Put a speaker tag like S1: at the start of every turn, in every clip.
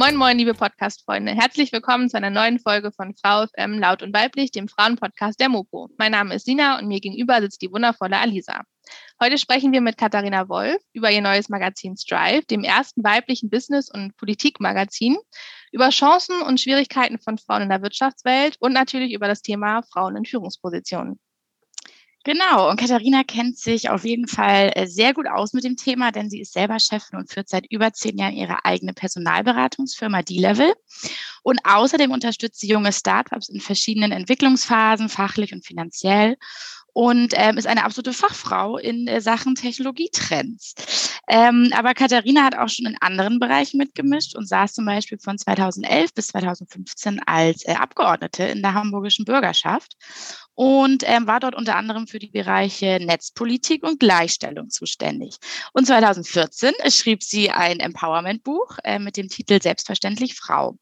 S1: Moin, moin, liebe Podcast-Freunde. Herzlich willkommen zu einer neuen Folge von Frau FM Laut und Weiblich, dem Frauenpodcast der Mopo. Mein Name ist Sina und mir gegenüber sitzt die wundervolle Alisa. Heute sprechen wir mit Katharina Wolf über ihr neues Magazin Strive, dem ersten weiblichen Business- und Politikmagazin, über Chancen und Schwierigkeiten von Frauen in der Wirtschaftswelt und natürlich über das Thema Frauen in Führungspositionen.
S2: Genau, und Katharina kennt sich auf jeden Fall äh, sehr gut aus mit dem Thema, denn sie ist selber Chefin und führt seit über zehn Jahren ihre eigene Personalberatungsfirma D-Level. Und außerdem unterstützt sie junge Startups in verschiedenen Entwicklungsphasen, fachlich und finanziell und ähm, ist eine absolute Fachfrau in äh, Sachen Technologietrends. Ähm, aber Katharina hat auch schon in anderen Bereichen mitgemischt und saß zum Beispiel von 2011 bis 2015 als äh, Abgeordnete in der hamburgischen Bürgerschaft und ähm, war dort unter anderem für die Bereiche Netzpolitik und Gleichstellung zuständig. Und 2014 schrieb sie ein Empowerment-Buch äh, mit dem Titel Selbstverständlich Frau.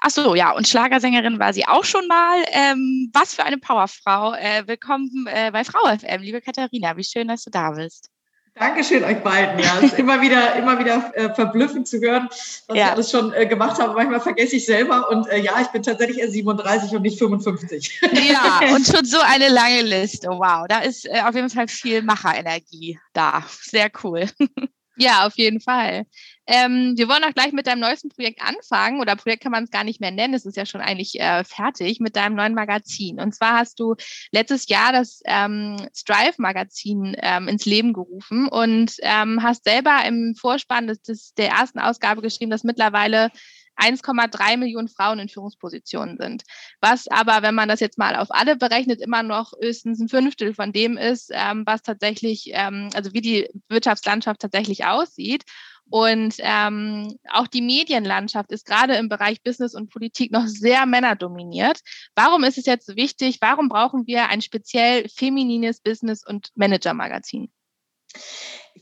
S2: Ach so, ja, und Schlagersängerin war sie auch schon mal. Ähm, was für eine Powerfrau. Äh, willkommen äh, bei Frau FM, liebe Katharina. Wie schön, dass du da bist.
S3: Dankeschön euch beiden. Ja, es ist immer wieder, immer wieder äh, verblüffend zu hören, was ja. ich alles schon äh, gemacht habe. Manchmal vergesse ich selber und äh, ja, ich bin tatsächlich erst 37 und nicht 55.
S2: Ja, und schon so eine lange Liste. Wow, da ist äh, auf jeden Fall viel Macherenergie da. Sehr cool.
S1: Ja, auf jeden Fall. Ähm, wir wollen auch gleich mit deinem neuesten Projekt anfangen, oder Projekt kann man es gar nicht mehr nennen, es ist ja schon eigentlich äh, fertig mit deinem neuen Magazin. Und zwar hast du letztes Jahr das ähm, Strive-Magazin ähm, ins Leben gerufen und ähm, hast selber im Vorspann des, des, der ersten Ausgabe geschrieben, dass mittlerweile 1,3 Millionen Frauen in Führungspositionen sind. Was aber, wenn man das jetzt mal auf alle berechnet, immer noch höchstens ein Fünftel von dem ist, ähm, was tatsächlich, ähm, also wie die Wirtschaftslandschaft tatsächlich aussieht. Und ähm, auch die Medienlandschaft ist gerade im Bereich Business und Politik noch sehr männerdominiert. Warum ist es jetzt so wichtig? Warum brauchen wir ein speziell feminines Business- und Manager-Magazin?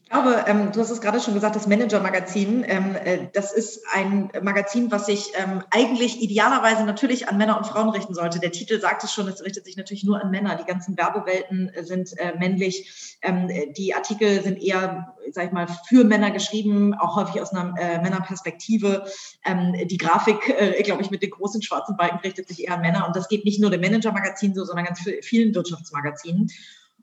S3: Ich glaube, ähm, du hast es gerade schon gesagt, das Manager-Magazin, ähm, äh, das ist ein Magazin, was sich ähm, eigentlich idealerweise natürlich an Männer und Frauen richten sollte. Der Titel sagt es schon, es richtet sich natürlich nur an Männer. Die ganzen Werbewelten sind äh, männlich. Ähm, die Artikel sind eher, sag ich mal, für Männer geschrieben, auch häufig aus einer äh, Männerperspektive. Ähm, die Grafik, äh, glaube ich, mit den großen schwarzen Balken richtet sich eher an Männer. Und das geht nicht nur dem Manager-Magazin so, sondern ganz vielen Wirtschaftsmagazinen.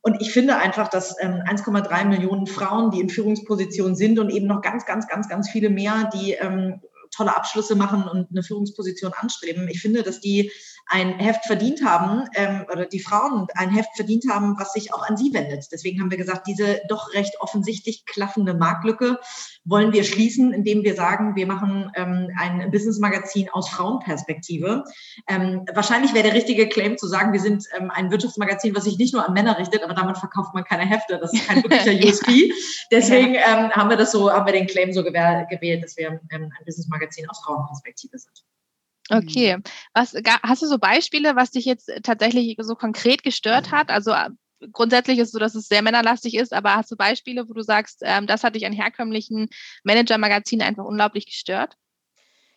S3: Und ich finde einfach, dass ähm, 1,3 Millionen Frauen, die in Führungspositionen sind und eben noch ganz, ganz, ganz, ganz viele mehr, die ähm, tolle Abschlüsse machen und eine Führungsposition anstreben. Ich finde, dass die ein Heft verdient haben ähm, oder die Frauen ein Heft verdient haben, was sich auch an sie wendet. Deswegen haben wir gesagt, diese doch recht offensichtlich klaffende Marktlücke wollen wir schließen, indem wir sagen, wir machen ähm, ein Business-Magazin aus Frauenperspektive. Ähm, wahrscheinlich wäre der richtige Claim zu sagen, wir sind ähm, ein Wirtschaftsmagazin, was sich nicht nur an Männer richtet, aber damit verkauft man keine Hefte. Das ist kein wirklicher USP. Deswegen ähm, haben wir das so, haben wir den Claim so gewählt, dass wir ähm, ein Business-Magazin aus Frauenperspektive sind.
S1: Okay. Was, hast du so Beispiele, was dich jetzt tatsächlich so konkret gestört hat? Also äh, grundsätzlich ist es so, dass es sehr männerlastig ist, aber hast du Beispiele, wo du sagst, ähm, das hat dich an herkömmlichen Manager-Magazinen einfach unglaublich gestört?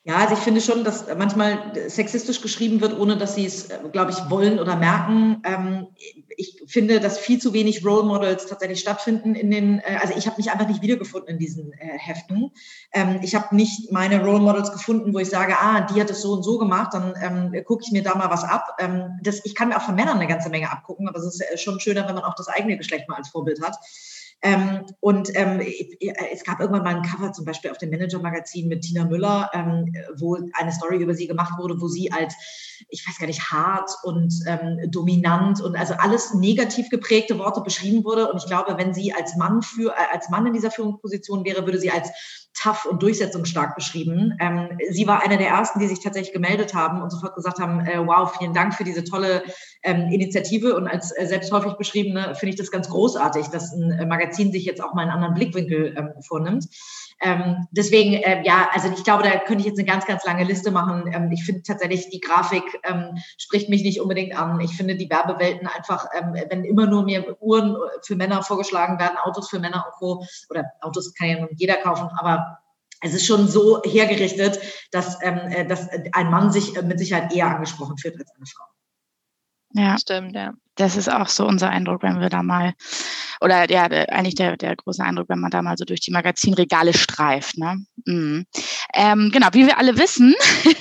S3: Ja, also ich finde schon, dass manchmal sexistisch geschrieben wird, ohne dass sie es, glaube ich, wollen oder merken. Ähm, ich finde, dass viel zu wenig Role Models tatsächlich stattfinden in den, äh, also ich habe mich einfach nicht wiedergefunden in diesen äh, Heften. Ähm, ich habe nicht meine Role Models gefunden, wo ich sage, ah, die hat es so und so gemacht, dann ähm, gucke ich mir da mal was ab. ich kann mir auch von Männern eine ganze Menge abgucken, aber es ist äh, schon schöner, wenn man auch das eigene Geschlecht mal als Vorbild hat. Ähm, und ähm, es gab irgendwann mal ein Cover zum Beispiel auf dem Manager-Magazin mit Tina Müller, ähm, wo eine Story über sie gemacht wurde, wo sie als, ich weiß gar nicht, hart und ähm, dominant und also alles negativ geprägte Worte beschrieben wurde. Und ich glaube, wenn sie als Mann für, äh, als Mann in dieser Führungsposition wäre, würde sie als tough und durchsetzungsstark beschrieben. Ähm, sie war eine der ersten, die sich tatsächlich gemeldet haben und sofort gesagt haben, äh, wow, vielen Dank für diese tolle ähm, Initiative. Und als äh, selbst häufig beschriebene finde ich das ganz großartig, dass ein äh, Magazin sich jetzt auch mal einen anderen Blickwinkel ähm, vornimmt. Ähm, deswegen, äh, ja, also ich glaube, da könnte ich jetzt eine ganz, ganz lange Liste machen. Ähm, ich finde tatsächlich, die Grafik ähm, spricht mich nicht unbedingt an. Ich finde die Werbewelten einfach, ähm, wenn immer nur mir Uhren für Männer vorgeschlagen werden, Autos für Männer und Co. Oder Autos kann ja nun jeder kaufen, aber es ist schon so hergerichtet, dass, ähm, äh, dass ein Mann sich äh, mit Sicherheit eher angesprochen fühlt als eine Frau.
S2: Ja, stimmt, ja. Das ist auch so unser Eindruck, wenn wir da mal, oder ja, eigentlich der, der große Eindruck, wenn man da mal so durch die Magazinregale streift. Ne? Mhm. Ähm, genau, wie wir alle wissen,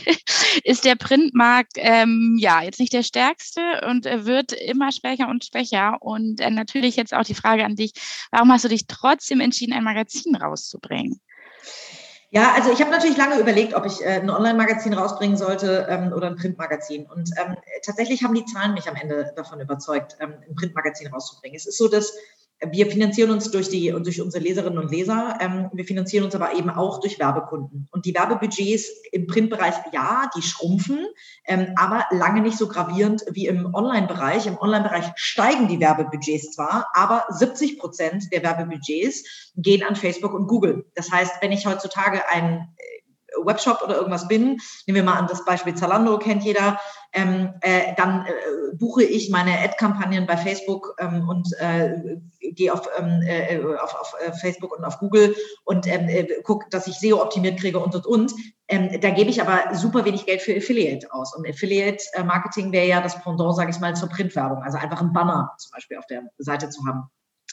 S2: ist der Printmarkt ähm, ja jetzt nicht der stärkste und wird immer schwächer und schwächer. Und äh, natürlich jetzt auch die Frage an dich, warum hast du dich trotzdem entschieden, ein Magazin rauszubringen?
S3: Ja, also ich habe natürlich lange überlegt, ob ich äh, ein Online-Magazin rausbringen sollte ähm, oder ein Printmagazin. Und ähm, tatsächlich haben die Zahlen mich am Ende davon überzeugt, ähm, ein Printmagazin rauszubringen. Es ist so, dass wir finanzieren uns durch die und durch unsere Leserinnen und Leser. Ähm, wir finanzieren uns aber eben auch durch Werbekunden. Und die Werbebudgets im Printbereich, ja, die schrumpfen, ähm, aber lange nicht so gravierend wie im Online-Bereich. Im Online-Bereich steigen die Werbebudgets zwar, aber 70 Prozent der Werbebudgets gehen an Facebook und Google. Das heißt, wenn ich heutzutage ein Webshop oder irgendwas bin, nehmen wir mal an das Beispiel Zalando, kennt jeder, ähm, äh, dann äh, buche ich meine Ad-Kampagnen bei Facebook ähm, und äh, gehe auf, ähm, äh, auf, auf äh, Facebook und auf Google und ähm, äh, gucke, dass ich SEO optimiert kriege und und und. Ähm, da gebe ich aber super wenig Geld für Affiliate aus. Und Affiliate-Marketing wäre ja das Pendant, sage ich mal, zur Printwerbung. Also einfach ein Banner zum Beispiel auf der Seite zu haben.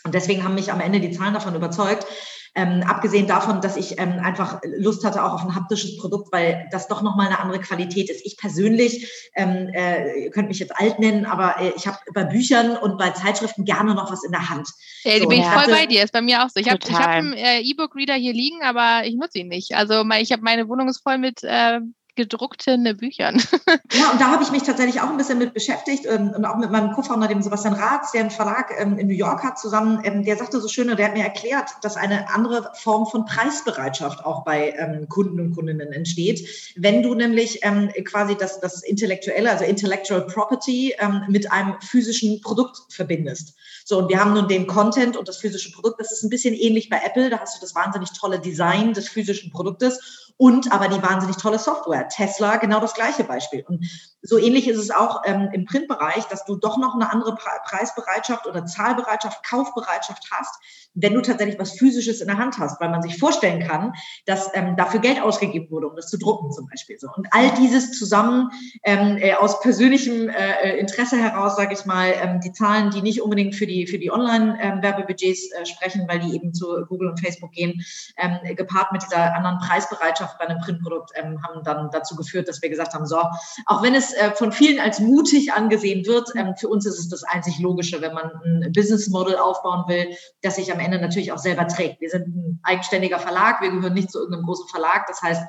S3: Und deswegen haben mich am Ende die Zahlen davon überzeugt. Ähm, abgesehen davon, dass ich ähm, einfach Lust hatte auch auf ein haptisches Produkt, weil das doch nochmal eine andere Qualität ist. Ich persönlich, ähm, äh, ihr könnt mich jetzt alt nennen, aber äh, ich habe bei Büchern und bei Zeitschriften gerne noch was in der Hand.
S1: Ja, so, bin ich voll bei dir, ist bei mir auch so. Ich habe hab einen äh, E-Book-Reader hier liegen, aber ich nutze ihn nicht. Also ich habe meine Wohnung ist voll mit äh, gedruckten Büchern.
S3: Ja, und da habe ich mich tatsächlich auch ein bisschen mit beschäftigt ähm, und auch mit meinem Co-Founder, dem Sebastian Ratz, der einen Verlag ähm, in New York hat, zusammen. Ähm, der sagte so schön, und der hat mir erklärt, dass eine andere Form von Preisbereitschaft auch bei Kunden und Kundinnen entsteht. Wenn du nämlich quasi das, das Intellektuelle, also Intellectual Property mit einem physischen Produkt verbindest. So, und wir haben nun den Content und das physische Produkt. Das ist ein bisschen ähnlich bei Apple. Da hast du das wahnsinnig tolle Design des physischen Produktes und aber die wahnsinnig tolle Software. Tesla, genau das gleiche Beispiel. Und so ähnlich ist es auch ähm, im Printbereich, dass du doch noch eine andere Preisbereitschaft oder Zahlbereitschaft, Kaufbereitschaft hast, wenn du tatsächlich was Physisches in der Hand hast, weil man sich vorstellen kann, dass ähm, dafür Geld ausgegeben wurde, um das zu drucken zum Beispiel. So. Und all dieses zusammen ähm, äh, aus persönlichem äh, Interesse heraus, sage ich mal, ähm, die Zahlen, die nicht unbedingt für die, für die Online-Werbebudgets äh, sprechen, weil die eben zu Google und Facebook gehen, ähm, gepaart mit dieser anderen Preisbereitschaft bei einem Printprodukt, ähm, haben dann dazu geführt, dass wir gesagt haben, so, auch wenn es äh, von vielen als mutig angesehen wird, ähm, für uns ist es das einzig Logische, wenn man ein Business Model aufbauen will, dass sich am Ende natürlich auch selber trägt. Wir sind ein eigenständiger Verlag, wir gehören nicht zu irgendeinem großen Verlag. Das heißt,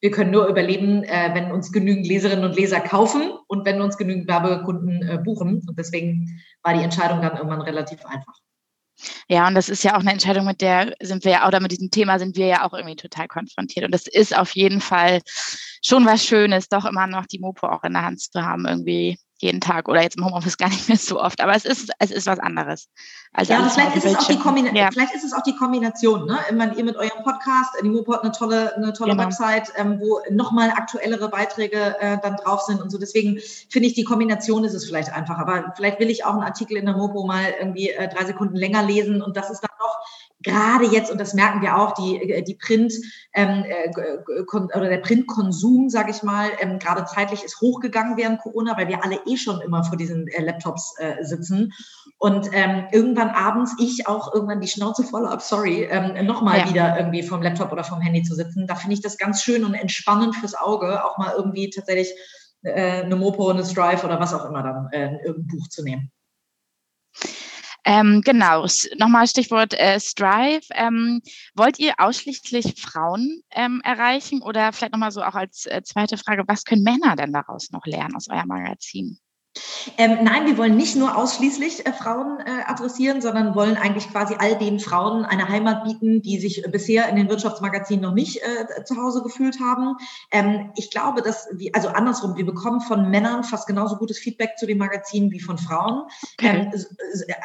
S3: wir können nur überleben, äh, wenn uns genügend Leserinnen und Leser kaufen und wenn uns genügend Werbekunden äh, buchen. Und deswegen war die Entscheidung dann irgendwann relativ einfach.
S2: Ja, und das ist ja auch eine Entscheidung, mit der sind wir ja, oder mit diesem Thema sind wir ja auch irgendwie total konfrontiert. Und das ist auf jeden Fall schon was Schönes, doch immer noch die Mopo auch in der Hand zu haben, irgendwie jeden Tag oder jetzt im Homeoffice gar nicht mehr so oft. Aber es ist, es ist was anderes.
S3: Also ja, vielleicht ist, es auch die ja. vielleicht ist es auch die Kombination. Ne? Immer ihr mit eurem Podcast, die Mopo hat eine tolle, eine tolle genau. Website, ähm, wo nochmal aktuellere Beiträge äh, dann drauf sind und so. Deswegen finde ich, die Kombination ist es vielleicht einfach. Aber vielleicht will ich auch einen Artikel in der Mopo mal irgendwie äh, drei Sekunden länger lesen und das ist dann doch gerade jetzt, und das merken wir auch, die, äh, die Print ähm, äh, oder der Printkonsum, sage ich mal, ähm, gerade zeitlich ist hochgegangen während Corona, weil wir alle eh schon immer vor diesen äh, Laptops äh, sitzen. Und ähm, irgendwann abends ich auch irgendwann die Schnauze voll habe, sorry, ähm, nochmal ja. wieder irgendwie vom Laptop oder vom Handy zu sitzen. Da finde ich das ganz schön und entspannend fürs Auge, auch mal irgendwie tatsächlich äh, eine Mopo, eine Strive oder was auch immer dann äh, irgendein Buch zu nehmen.
S2: Ähm, genau, nochmal Stichwort äh, Strive. Ähm, wollt ihr ausschließlich Frauen ähm, erreichen oder vielleicht nochmal so auch als äh, zweite Frage, was können Männer denn daraus noch lernen aus eurem Magazin?
S3: Ähm, nein, wir wollen nicht nur ausschließlich äh, Frauen äh, adressieren, sondern wollen eigentlich quasi all den Frauen eine Heimat bieten, die sich bisher in den Wirtschaftsmagazinen noch nicht äh, zu Hause gefühlt haben. Ähm, ich glaube, dass, wir, also andersrum, wir bekommen von Männern fast genauso gutes Feedback zu den Magazinen wie von Frauen. Okay. Ähm,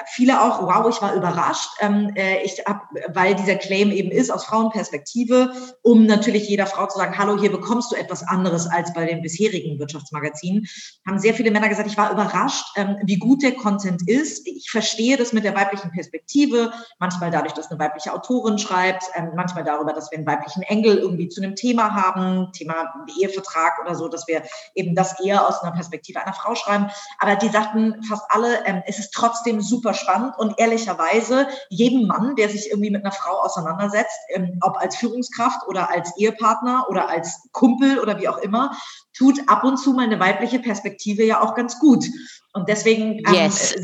S3: viele auch, wow, ich war überrascht. Ähm, äh, ich hab, weil dieser Claim eben ist aus Frauenperspektive, um natürlich jeder Frau zu sagen, hallo, hier bekommst du etwas anderes als bei den bisherigen Wirtschaftsmagazinen, haben sehr viele Männer gesagt, ich war überrascht, ähm, wie gut der Content ist. Ich verstehe das mit der weiblichen Perspektive, manchmal dadurch, dass eine weibliche Autorin schreibt, ähm, manchmal darüber, dass wir einen weiblichen Engel irgendwie zu einem Thema haben, Thema Ehevertrag oder so, dass wir eben das eher aus einer Perspektive einer Frau schreiben. Aber die sagten fast alle, ähm, es ist trotzdem super spannend und ehrlicherweise jedem Mann, der sich irgendwie mit einer Frau auseinandersetzt, ob als Führungskraft oder als Ehepartner oder als Kumpel oder wie auch immer, tut ab und zu mal eine weibliche Perspektive ja auch ganz gut. Und deswegen,
S2: ähm, yes.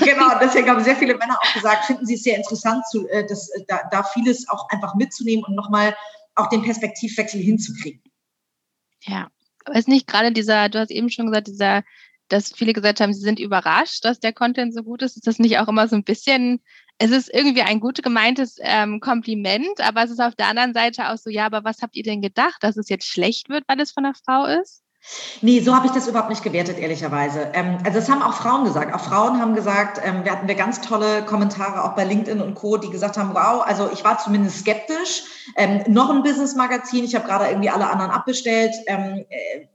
S3: genau, deswegen haben sehr viele Männer auch gesagt, finden sie es sehr interessant, zu, äh, das, äh, da, da vieles auch einfach mitzunehmen und nochmal auch den Perspektivwechsel hinzukriegen.
S1: Ja, aber ist nicht gerade dieser, du hast eben schon gesagt, dieser, dass viele gesagt haben, sie sind überrascht, dass der Content so gut ist. Ist das nicht auch immer so ein bisschen, es ist irgendwie ein gut gemeintes ähm, Kompliment, aber es ist auf der anderen Seite auch so, ja, aber was habt ihr denn gedacht, dass es jetzt schlecht wird, weil es von einer Frau ist?
S3: Nee, so habe ich das überhaupt nicht gewertet, ehrlicherweise. Ähm, also das haben auch Frauen gesagt. Auch Frauen haben gesagt, ähm, wir hatten wir ganz tolle Kommentare auch bei LinkedIn und Co., die gesagt haben, wow, also ich war zumindest skeptisch. Ähm, noch ein Business-Magazin, ich habe gerade irgendwie alle anderen abbestellt. Ähm, äh,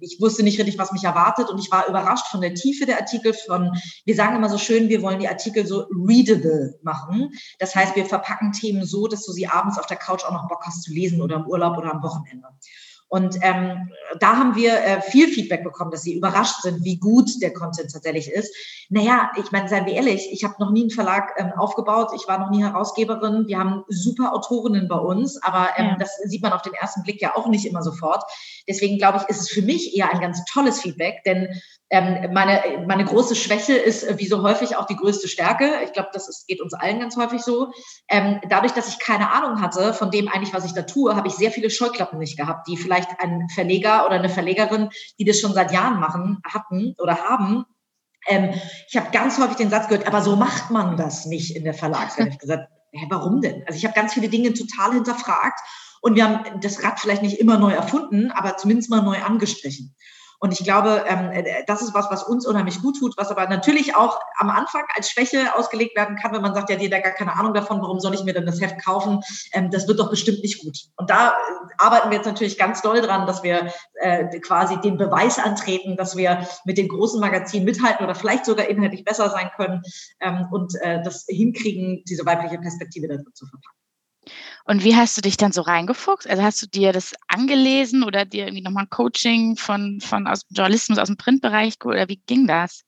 S3: ich wusste nicht richtig, was mich erwartet und ich war überrascht von der Tiefe der Artikel. Von, wir sagen immer so schön, wir wollen die Artikel so readable machen. Das heißt, wir verpacken Themen so, dass du sie abends auf der Couch auch noch Bock hast zu lesen oder im Urlaub oder am Wochenende. Und ähm, da haben wir äh, viel Feedback bekommen, dass sie überrascht sind, wie gut der Content tatsächlich ist. Naja, ich meine, seien wir ehrlich, ich habe noch nie einen Verlag ähm, aufgebaut, ich war noch nie Herausgeberin, wir haben super Autorinnen bei uns, aber ähm, ja. das sieht man auf den ersten Blick ja auch nicht immer sofort. Deswegen glaube ich, ist es für mich eher ein ganz tolles Feedback, denn ähm, meine, meine große Schwäche ist, äh, wie so häufig, auch die größte Stärke. Ich glaube, das ist, geht uns allen ganz häufig so. Ähm, dadurch, dass ich keine Ahnung hatte von dem eigentlich, was ich da tue, habe ich sehr viele Scheuklappen nicht gehabt, die vielleicht ein Verleger oder eine Verlegerin, die das schon seit Jahren machen, hatten oder haben. Ähm, ich habe ganz häufig den Satz gehört, aber so macht man das nicht in der Verlagswelt. Ich habe gesagt, hä, warum denn? Also ich habe ganz viele Dinge total hinterfragt und wir haben das Rad vielleicht nicht immer neu erfunden, aber zumindest mal neu angestrichen. Und ich glaube, ähm, äh, das ist was, was uns unheimlich gut tut, was aber natürlich auch am Anfang als Schwäche ausgelegt werden kann, wenn man sagt, ja, die hat ja gar keine Ahnung davon, warum soll ich mir denn das Heft kaufen? Ähm, das wird doch bestimmt nicht gut. Und da äh, arbeiten wir jetzt natürlich ganz doll dran, dass wir äh, quasi den Beweis antreten, dass wir mit den großen Magazinen mithalten oder vielleicht sogar inhaltlich besser sein können ähm, und das hinkriegen, diese weibliche Perspektive dazu zu verpacken.
S2: Und wie hast du dich dann so reingefuchst? Also hast du dir das angelesen oder dir irgendwie nochmal ein Coaching von, von aus dem Journalismus, aus dem Printbereich oder wie ging das?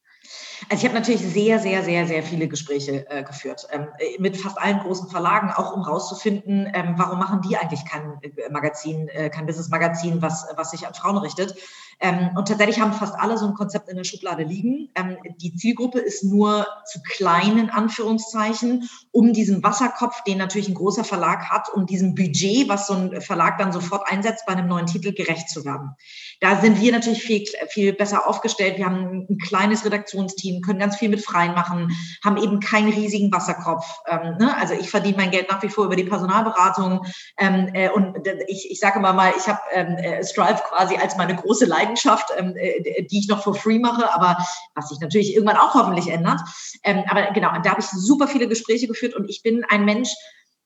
S3: Also ich habe natürlich sehr, sehr, sehr, sehr viele Gespräche äh, geführt ähm, mit fast allen großen Verlagen, auch um rauszufinden, ähm, warum machen die eigentlich kein äh, Magazin, äh, kein Business-Magazin, was, was sich an Frauen richtet. Ähm, und tatsächlich haben fast alle so ein Konzept in der Schublade liegen. Ähm, die Zielgruppe ist nur zu klein, in Anführungszeichen, um diesem Wasserkopf, den natürlich ein großer Verlag hat, um diesem Budget, was so ein Verlag dann sofort einsetzt, bei einem neuen Titel gerecht zu werden. Da sind wir natürlich viel, viel besser aufgestellt. Wir haben ein kleines Redaktionsteam, können ganz viel mit Freien machen, haben eben keinen riesigen Wasserkopf. Ähm, ne? Also ich verdiene mein Geld nach wie vor über die Personalberatung. Ähm, äh, und ich, ich sage immer mal, ich habe ähm, äh, Strive quasi als meine große Leidenschaft, ähm, äh, die ich noch for free mache, aber was sich natürlich irgendwann auch hoffentlich ändert. Ähm, aber genau, da habe ich super viele Gespräche geführt und ich bin ein Mensch,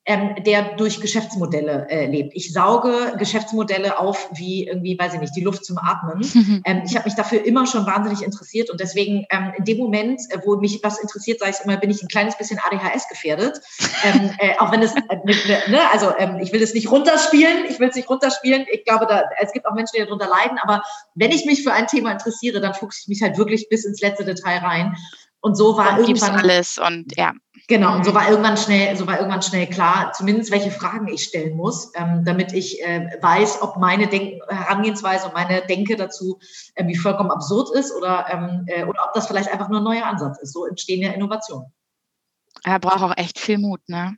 S3: ähm, der durch Geschäftsmodelle äh, lebt. Ich sauge Geschäftsmodelle auf wie irgendwie, weiß ich nicht, die Luft zum Atmen. Ähm, ich habe mich dafür immer schon wahnsinnig interessiert und deswegen ähm, in dem Moment, äh, wo mich was interessiert, sage ich immer, bin ich ein kleines bisschen ADHS gefährdet. Ähm, äh, auch wenn es, äh, ne, also ähm, ich will es nicht runterspielen, ich will es nicht runterspielen. Ich glaube, da, es gibt auch Menschen, die darunter leiden, aber wenn ich mich für ein Thema interessiere, dann fuchse ich mich halt wirklich bis ins letzte Detail rein. Und so war und irgendwann
S2: alles und ja.
S3: Genau, und so war irgendwann schnell, so war irgendwann schnell klar, zumindest welche Fragen ich stellen muss, ähm, damit ich äh, weiß, ob meine Denk Herangehensweise und meine Denke dazu irgendwie vollkommen absurd ist oder, ähm, äh, oder ob das vielleicht einfach nur ein neuer Ansatz ist. So entstehen ja Innovationen.
S2: Er braucht auch echt viel Mut, ne?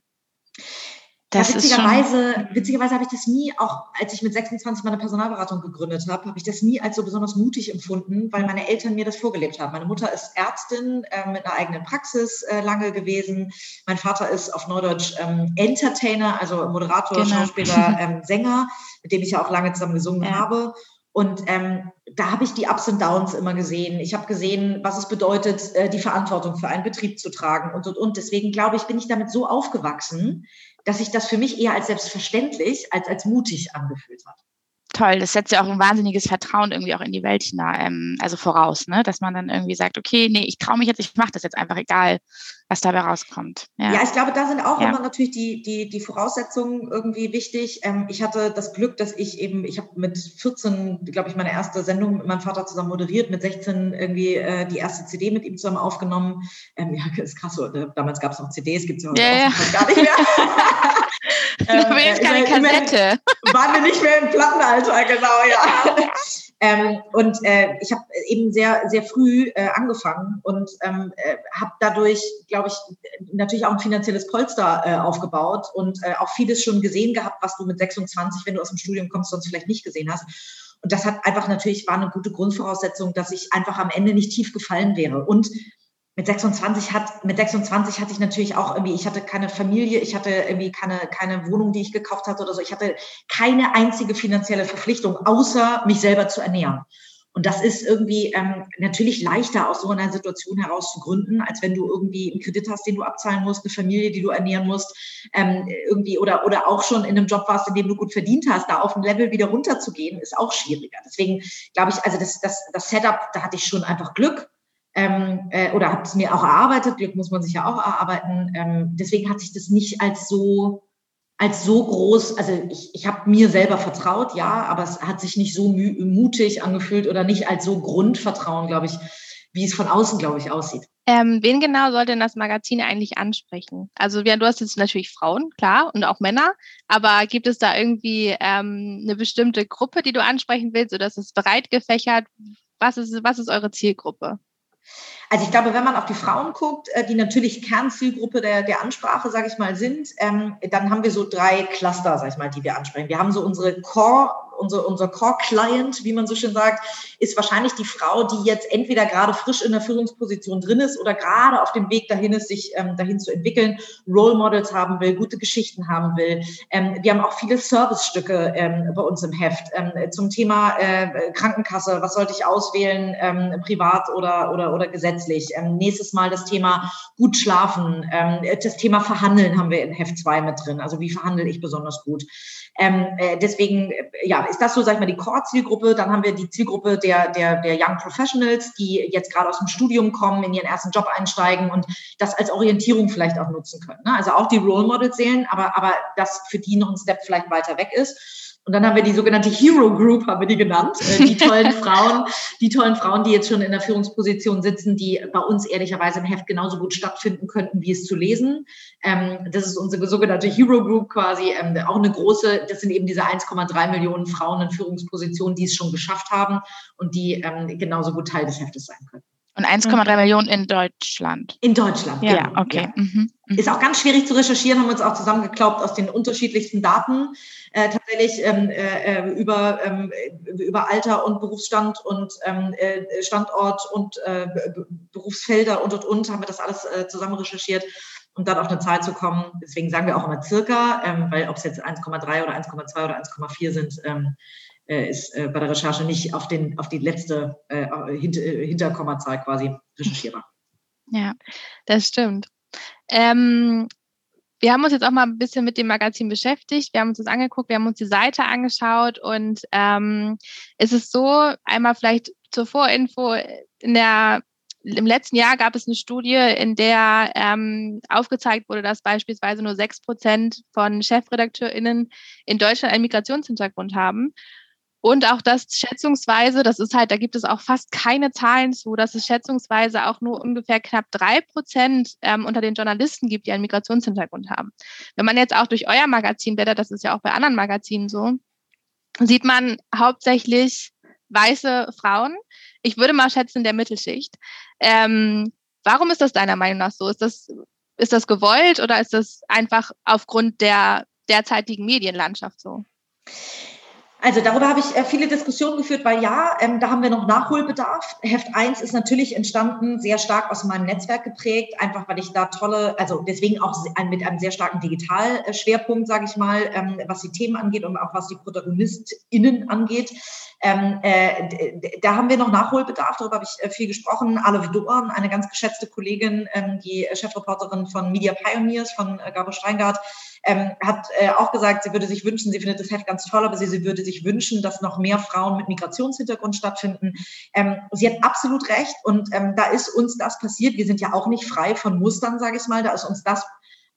S3: Das ja, witzigerweise, witzigerweise habe ich das nie, auch als ich mit 26 meine Personalberatung gegründet habe, habe ich das nie als so besonders mutig empfunden, weil meine Eltern mir das vorgelebt haben. Meine Mutter ist Ärztin äh, mit einer eigenen Praxis äh, lange gewesen. Mein Vater ist auf Neudeutsch ähm, Entertainer, also Moderator, genau. Schauspieler, ähm, Sänger, mit dem ich ja auch lange zusammen gesungen ja. habe. Und ähm, da habe ich die Ups und Downs immer gesehen. Ich habe gesehen, was es bedeutet, äh, die Verantwortung für einen Betrieb zu tragen und, und, und. Deswegen glaube ich, bin ich damit so aufgewachsen, dass sich das für mich eher als selbstverständlich als als mutig angefühlt hat.
S2: Toll, das setzt ja auch ein wahnsinniges Vertrauen irgendwie auch in die Welt hinein, ähm, also voraus, ne? dass man dann irgendwie sagt, okay, nee, ich traue mich jetzt, ich mache das jetzt einfach, egal was dabei rauskommt.
S3: Ja, ja ich glaube, da sind auch ja. immer natürlich die, die, die Voraussetzungen irgendwie wichtig. Ähm, ich hatte das Glück, dass ich eben, ich habe mit 14, glaube ich, meine erste Sendung mit meinem Vater zusammen moderiert, mit 16 irgendwie äh, die erste CD mit ihm zusammen aufgenommen. Ähm, ja, ist krass, so, damals gab es noch CDs, gibt es ja, ja, ja. gar nicht mehr.
S2: äh, keine Kassette.
S3: Waren wir nicht mehr im Plattenalter, genau, ja. Ähm, und äh, ich habe eben sehr, sehr früh äh, angefangen und ähm, äh, habe dadurch, glaube ich, natürlich auch ein finanzielles Polster äh, aufgebaut und äh, auch vieles schon gesehen gehabt, was du mit 26, wenn du aus dem Studium kommst, sonst vielleicht nicht gesehen hast. Und das hat einfach natürlich, war eine gute Grundvoraussetzung, dass ich einfach am Ende nicht tief gefallen wäre. Und mit 26 hat, mit 26 hatte ich natürlich auch irgendwie, ich hatte keine Familie, ich hatte irgendwie keine, keine Wohnung, die ich gekauft hatte oder so. Ich hatte keine einzige finanzielle Verpflichtung, außer mich selber zu ernähren. Und das ist irgendwie ähm, natürlich leichter aus so einer Situation heraus zu gründen, als wenn du irgendwie einen Kredit hast, den du abzahlen musst, eine Familie, die du ernähren musst, ähm, irgendwie oder oder auch schon in einem Job warst, in dem du gut verdient hast, da auf ein Level wieder runterzugehen, ist auch schwieriger. Deswegen glaube ich, also das, das, das Setup, da hatte ich schon einfach Glück ähm, äh, oder habe es mir auch erarbeitet. Glück muss man sich ja auch erarbeiten. Ähm, deswegen hat sich das nicht als so als so groß, also ich, ich habe mir selber vertraut, ja, aber es hat sich nicht so mutig angefühlt oder nicht als so Grundvertrauen, glaube ich, wie es von außen, glaube ich, aussieht.
S1: Ähm, wen genau sollte denn das Magazin eigentlich ansprechen? Also du hast jetzt natürlich Frauen, klar, und auch Männer, aber gibt es da irgendwie ähm, eine bestimmte Gruppe, die du ansprechen willst, oder ist es breit gefächert? Was ist, was ist eure Zielgruppe?
S3: Also ich glaube, wenn man auf die Frauen guckt, äh, die natürlich Kernzielgruppe der, der Ansprache, sage ich mal, sind, ähm, dann haben wir so drei Cluster, sage ich mal, die wir ansprechen. Wir haben so unsere Core unser, unser Core-Client, wie man so schön sagt, ist wahrscheinlich die Frau, die jetzt entweder gerade frisch in der Führungsposition drin ist oder gerade auf dem Weg dahin ist, sich ähm, dahin zu entwickeln, Role Models haben will, gute Geschichten haben will. Ähm, wir haben auch viele Servicestücke ähm, bei uns im Heft ähm, zum Thema äh, Krankenkasse. Was sollte ich auswählen, ähm, privat oder, oder, oder gesetzlich? Ähm, nächstes Mal das Thema gut schlafen. Ähm, das Thema Verhandeln haben wir in Heft 2 mit drin. Also wie verhandle ich besonders gut? Ähm, äh, deswegen, äh, ja, ist das so, sag ich mal, die Core-Zielgruppe. Dann haben wir die Zielgruppe der, der, der Young Professionals, die jetzt gerade aus dem Studium kommen, in ihren ersten Job einsteigen und das als Orientierung vielleicht auch nutzen können. Ne? Also auch die Role Models sehen, aber, aber das für die noch ein Step vielleicht weiter weg ist. Und dann haben wir die sogenannte Hero Group, haben wir die genannt. Äh, die tollen Frauen, die tollen Frauen, die jetzt schon in der Führungsposition sitzen, die bei uns ehrlicherweise im Heft genauso gut stattfinden könnten, wie es zu lesen. Ähm, das ist unsere sogenannte Hero Group quasi. Ähm, auch eine große, das sind eben diese 1,3 Millionen Frauen in Führungspositionen, die es schon geschafft haben und die ähm, genauso gut Teil des Heftes sein können.
S2: Und 1,3 mhm. Millionen in Deutschland.
S3: In Deutschland,
S2: ja, genau. okay. Ja. Mhm.
S3: Mhm. Ist auch ganz schwierig zu recherchieren, haben wir uns auch zusammengeklaubt aus den unterschiedlichsten Daten. Äh, tatsächlich ähm, äh, über, ähm, über Alter und Berufsstand und ähm, äh, Standort und äh, Berufsfelder und und und haben wir das alles äh, zusammen recherchiert, um dann auf eine Zahl zu kommen. Deswegen sagen wir auch immer circa, ähm, weil ob es jetzt 1,3 oder 1,2 oder 1,4 sind, ähm, äh, ist äh, bei der Recherche nicht auf, den, auf die letzte äh, Hinter, Hinterkommazahl quasi recherchierbar.
S1: Ja, das stimmt. Ähm, wir haben uns jetzt auch mal ein bisschen mit dem Magazin beschäftigt. Wir haben uns das angeguckt, wir haben uns die Seite angeschaut und ähm, es ist so, einmal vielleicht zur Vorinfo, in der im letzten Jahr gab es eine Studie, in der ähm, aufgezeigt wurde, dass beispielsweise nur sechs Prozent von ChefredakteurInnen in Deutschland einen Migrationshintergrund haben. Und auch das schätzungsweise, das ist halt, da gibt es auch fast keine Zahlen zu, dass es schätzungsweise auch nur ungefähr knapp drei Prozent ähm, unter den Journalisten gibt, die einen Migrationshintergrund haben. Wenn man jetzt auch durch euer Magazin blättert, das ist ja auch bei anderen Magazinen so, sieht man hauptsächlich weiße Frauen. Ich würde mal schätzen, der Mittelschicht. Ähm, warum ist das deiner Meinung nach so? Ist das, ist das gewollt oder ist das einfach aufgrund der derzeitigen Medienlandschaft so?
S3: Also darüber habe ich äh, viele Diskussionen geführt, weil ja, ähm, da haben wir noch Nachholbedarf. Heft 1 ist natürlich entstanden, sehr stark aus meinem Netzwerk geprägt, einfach weil ich da tolle, also deswegen auch mit einem sehr starken Digitalschwerpunkt, sage ich mal, ähm, was die Themen angeht und auch was die ProtagonistInnen angeht. Ähm, äh, da haben wir noch Nachholbedarf, darüber habe ich äh, viel gesprochen. Alev Dorn, eine ganz geschätzte Kollegin, ähm, die Chefreporterin von Media Pioneers von äh, Gabo Steingart, ähm, hat äh, auch gesagt, sie würde sich wünschen, sie findet das Heft ganz toll, aber sie, sie würde sich wünschen, dass noch mehr Frauen mit Migrationshintergrund stattfinden. Ähm, sie hat absolut recht und ähm, da ist uns das passiert. Wir sind ja auch nicht frei von Mustern, sage ich mal. Da ist uns das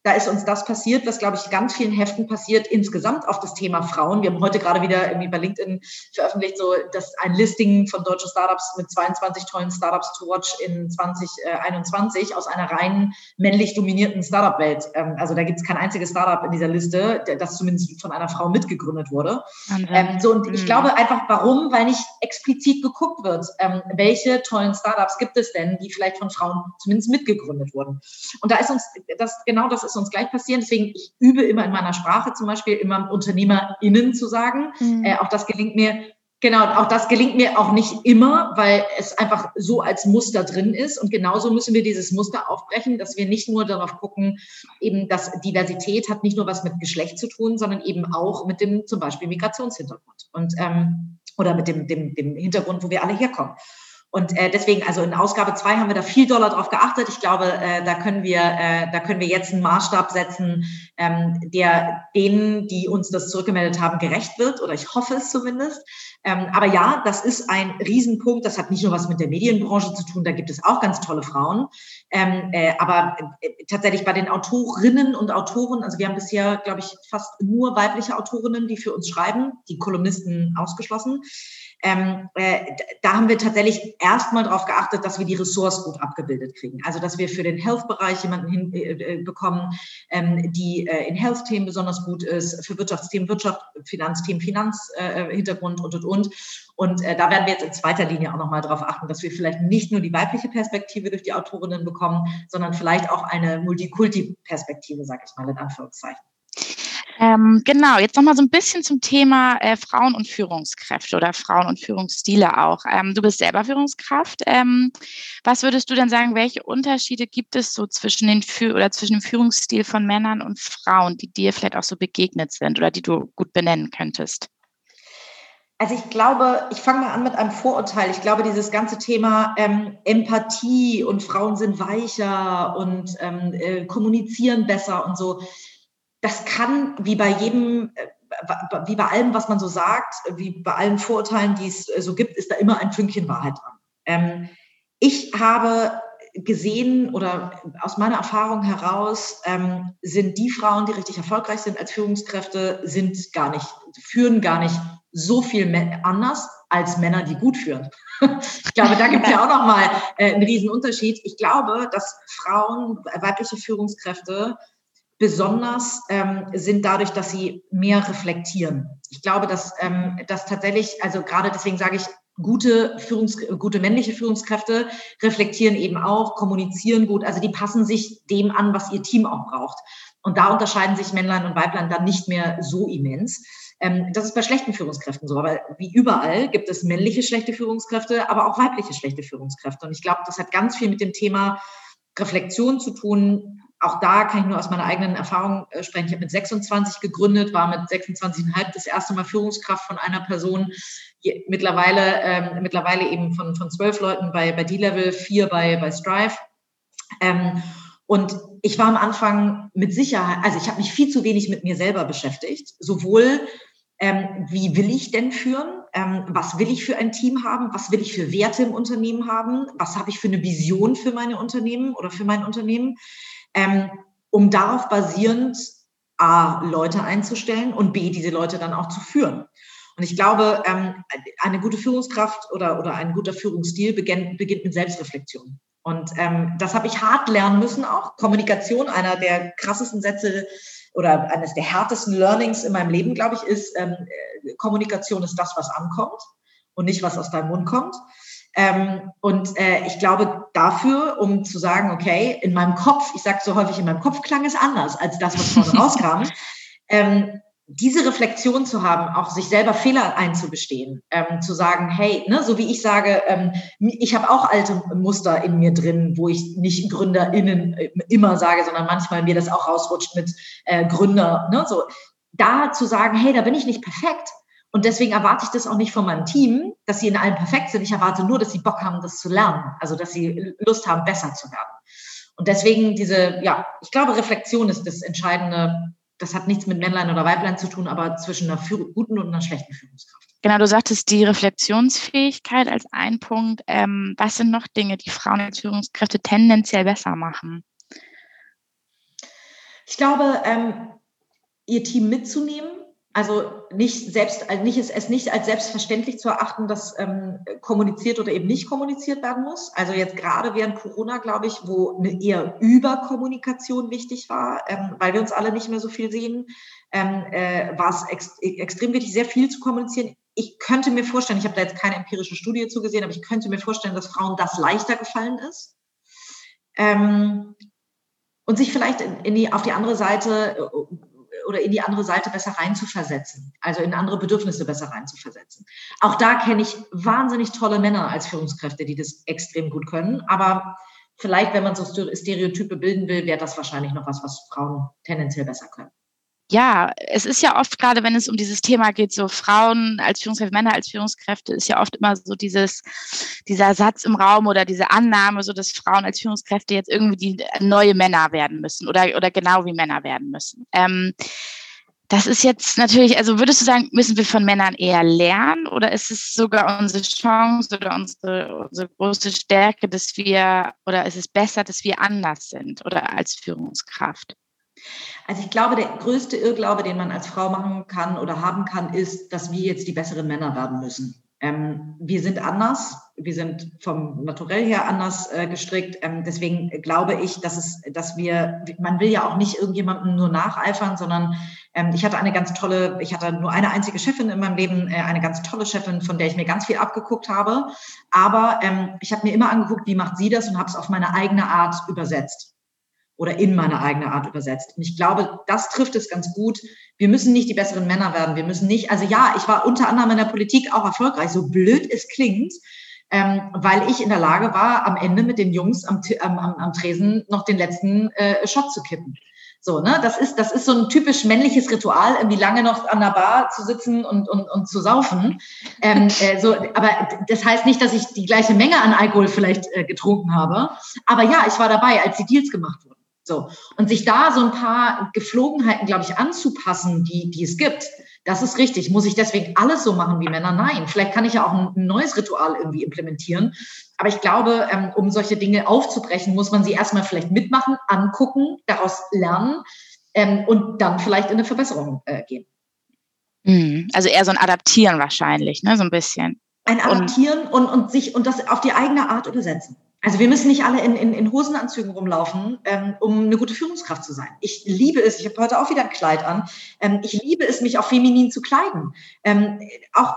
S3: da ist uns das passiert, was, glaube ich, ganz vielen Heften passiert, insgesamt auf das Thema Frauen. Wir haben heute gerade wieder irgendwie bei LinkedIn veröffentlicht, so dass ein Listing von deutschen Startups mit 22 tollen Startups to watch in 2021 aus einer rein männlich dominierten Startup-Welt. Ähm, also da gibt es kein einziges Startup in dieser Liste, das zumindest von einer Frau mitgegründet wurde. Ähm, so, und ich mhm. glaube einfach, warum? Weil nicht explizit geguckt wird, ähm, welche tollen Startups gibt es denn, die vielleicht von Frauen zumindest mitgegründet wurden. Und da ist uns das genau das ist uns gleich passieren. Deswegen, ich übe immer in meiner Sprache zum Beispiel immer UnternehmerInnen zu sagen. Mhm. Äh, auch das gelingt mir Genau, auch das gelingt mir auch nicht immer, weil es einfach so als Muster drin ist. Und genauso müssen wir dieses Muster aufbrechen, dass wir nicht nur darauf gucken, eben, dass Diversität hat nicht nur was mit Geschlecht zu tun, sondern eben auch mit dem zum Beispiel Migrationshintergrund und ähm, oder mit dem, dem, dem Hintergrund, wo wir alle herkommen. Und äh, deswegen, also in Ausgabe zwei haben wir da viel Dollar drauf geachtet. Ich glaube, äh, da können wir, äh, da können wir jetzt einen Maßstab setzen, ähm, der denen, die uns das zurückgemeldet haben, gerecht wird. Oder ich hoffe es zumindest. Ähm, aber ja, das ist ein Riesenpunkt. Das hat nicht nur was mit der Medienbranche zu tun. Da gibt es auch ganz tolle Frauen. Ähm, äh, aber äh, tatsächlich bei den Autorinnen und Autoren, also wir haben bisher, glaube ich, fast nur weibliche Autorinnen, die für uns schreiben, die Kolumnisten ausgeschlossen. Ähm, äh, da haben wir tatsächlich erstmal darauf geachtet, dass wir die Ressorts gut abgebildet kriegen. Also dass wir für den Health-Bereich jemanden hinbekommen, äh, äh ähm, die äh, in Health-Themen besonders gut ist, für Wirtschaftsthemen Wirtschaft, Finanzthemen Finanzhintergrund äh, und und und. Und äh, da werden wir jetzt in zweiter Linie auch nochmal darauf achten, dass wir vielleicht nicht nur die weibliche Perspektive durch die Autorinnen bekommen, sondern vielleicht auch eine Multikulti-Perspektive, sage ich mal in Anführungszeichen.
S2: Ähm, genau, jetzt nochmal so ein bisschen zum Thema äh, Frauen und Führungskräfte oder Frauen und Führungsstile auch. Ähm, du bist selber Führungskraft. Ähm, was würdest du denn sagen, welche Unterschiede gibt es so zwischen den Fü oder zwischen dem Führungsstil von Männern und Frauen, die dir vielleicht auch so begegnet sind oder die du gut benennen könntest?
S3: Also ich glaube, ich fange mal an mit einem Vorurteil. Ich glaube, dieses ganze Thema ähm, Empathie und Frauen sind weicher und ähm, äh, kommunizieren besser und so, das kann wie bei jedem, äh, wie bei allem, was man so sagt, wie bei allen Vorurteilen, die es äh, so gibt, ist da immer ein Fünkchen Wahrheit dran. Ähm, ich habe gesehen oder aus meiner Erfahrung heraus ähm, sind die Frauen, die richtig erfolgreich sind als Führungskräfte, sind gar nicht, führen gar nicht so viel anders als Männer, die gut führen. ich glaube, da gibt es ja auch nochmal äh, einen riesen Unterschied. Ich glaube, dass Frauen, weibliche Führungskräfte besonders ähm, sind dadurch, dass sie mehr reflektieren. Ich glaube, dass, ähm, dass tatsächlich, also gerade deswegen sage ich, gute, Führungs gute männliche Führungskräfte reflektieren eben auch, kommunizieren gut, also die passen sich dem an, was ihr Team auch braucht. Und da unterscheiden sich Männlein und Weiblein dann nicht mehr so immens. Ähm, das ist bei schlechten Führungskräften so, aber wie überall gibt es männliche schlechte Führungskräfte, aber auch weibliche schlechte Führungskräfte. Und ich glaube, das hat ganz viel mit dem Thema Reflexion zu tun, auch da kann ich nur aus meiner eigenen Erfahrung äh, sprechen. Ich habe mit 26 gegründet, war mit 26,5 das erste Mal Führungskraft von einer Person. Mittlerweile, ähm, mittlerweile eben von, von zwölf Leuten bei, bei D-Level, vier bei, bei Strive. Ähm, und ich war am Anfang mit Sicherheit, also ich habe mich viel zu wenig mit mir selber beschäftigt. Sowohl, ähm, wie will ich denn führen? Ähm, was will ich für ein Team haben? Was will ich für Werte im Unternehmen haben? Was habe ich für eine Vision für meine Unternehmen oder für mein Unternehmen? Ähm, um darauf basierend A, Leute einzustellen und B, diese Leute dann auch zu führen. Und ich glaube, ähm, eine gute Führungskraft oder, oder ein guter Führungsstil beginnt, beginnt mit Selbstreflexion. Und ähm, das habe ich hart lernen müssen auch. Kommunikation, einer der krassesten Sätze oder eines der härtesten Learnings in meinem Leben, glaube ich, ist, ähm, äh, Kommunikation ist das, was ankommt und nicht, was aus deinem Mund kommt. Ähm, und äh, ich glaube, dafür, um zu sagen, okay, in meinem Kopf, ich sage so häufig, in meinem Kopf klang es anders als das, was vorne rauskam, ähm, diese Reflexion zu haben, auch sich selber Fehler einzugestehen, ähm, zu sagen, hey, ne, so wie ich sage, ähm, ich habe auch alte Muster in mir drin, wo ich nicht GründerInnen äh, immer sage, sondern manchmal mir das auch rausrutscht mit äh, Gründer, ne, so. Da zu sagen, hey, da bin ich nicht perfekt. Und deswegen erwarte ich das auch nicht von meinem Team, dass sie in allem perfekt sind. Ich erwarte nur, dass sie Bock haben, das zu lernen. Also, dass sie Lust haben, besser zu werden. Und deswegen diese, ja, ich glaube, Reflexion ist das Entscheidende, das hat nichts mit Männlein oder Weiblein zu tun, aber zwischen einer guten und einer schlechten Führungskraft.
S2: Genau, du sagtest die Reflexionsfähigkeit als ein Punkt. Ähm, was sind noch Dinge, die Frauen als Führungskräfte tendenziell besser machen?
S3: Ich glaube, ähm, ihr Team mitzunehmen, also nicht selbst, also nicht, es nicht als selbstverständlich zu erachten, dass ähm, kommuniziert oder eben nicht kommuniziert werden muss. Also jetzt gerade während Corona, glaube ich, wo eine eher Überkommunikation wichtig war, ähm, weil wir uns alle nicht mehr so viel sehen, ähm, äh, war es ex extrem wichtig, sehr viel zu kommunizieren. Ich könnte mir vorstellen, ich habe da jetzt keine empirische Studie zugesehen, aber ich könnte mir vorstellen, dass Frauen das leichter gefallen ist. Ähm, und sich vielleicht in, in die, auf die andere Seite äh, oder in die andere Seite besser reinzuversetzen, also in andere Bedürfnisse besser reinzuversetzen. Auch da kenne ich wahnsinnig tolle Männer als Führungskräfte, die das extrem gut können, aber vielleicht, wenn man so Stereotype bilden will, wäre das wahrscheinlich noch was, was Frauen tendenziell besser können
S2: ja, es ist ja oft, gerade wenn es um dieses Thema geht, so Frauen als Führungskräfte, Männer als Führungskräfte, ist ja oft immer so dieses, dieser Satz im Raum oder diese Annahme, so dass Frauen als Führungskräfte jetzt irgendwie die neue Männer werden müssen oder, oder genau wie Männer werden müssen. Ähm, das ist jetzt natürlich, also würdest du sagen, müssen wir von Männern eher lernen oder ist es sogar unsere Chance oder unsere, unsere große Stärke, dass wir, oder ist es besser, dass wir anders sind oder als Führungskraft?
S3: Also ich glaube, der größte Irrglaube, den man als Frau machen kann oder haben kann, ist, dass wir jetzt die besseren Männer werden müssen. Ähm, wir sind anders, wir sind vom Naturell her anders äh, gestrickt. Ähm, deswegen glaube ich, dass es, dass wir, man will ja auch nicht irgendjemandem nur nacheifern, sondern ähm, ich hatte eine ganz tolle, ich hatte nur eine einzige Chefin in meinem Leben, äh, eine ganz tolle Chefin, von der ich mir ganz viel abgeguckt habe. Aber ähm, ich habe mir immer angeguckt, wie macht sie das und habe es auf meine eigene Art übersetzt oder in meine eigene Art übersetzt. Und ich glaube, das trifft es ganz gut. Wir müssen nicht die besseren Männer werden. Wir müssen nicht, also ja, ich war unter anderem in der Politik auch erfolgreich, so blöd es klingt, ähm, weil ich in der Lage war, am Ende mit den Jungs am, am, am Tresen noch den letzten äh, Shot zu kippen. So, ne, das ist, das ist so ein typisch männliches Ritual, irgendwie lange noch an der Bar zu sitzen und, und, und zu saufen. Ähm, äh, so, aber das heißt nicht, dass ich die gleiche Menge an Alkohol vielleicht äh, getrunken habe. Aber ja, ich war dabei, als die Deals gemacht wurden. So. Und sich da so ein paar Geflogenheiten, glaube ich, anzupassen, die, die es gibt, das ist richtig. Muss ich deswegen alles so machen wie Männer? Nein. Vielleicht kann ich ja auch ein, neues Ritual irgendwie implementieren. Aber ich glaube, ähm, um solche Dinge aufzubrechen, muss man sie erstmal vielleicht mitmachen, angucken, daraus lernen ähm, und dann vielleicht in eine Verbesserung äh, gehen.
S2: Mhm. Also eher so ein Adaptieren wahrscheinlich, ne? So ein bisschen.
S3: Ein Adaptieren und, und, und sich und das auf die eigene Art übersetzen. Also wir müssen nicht alle in, in, in Hosenanzügen rumlaufen, ähm, um eine gute Führungskraft zu sein. Ich liebe es, ich habe heute auch wieder ein Kleid an, ähm, ich liebe es, mich auch feminin zu kleiden. Ähm, auch,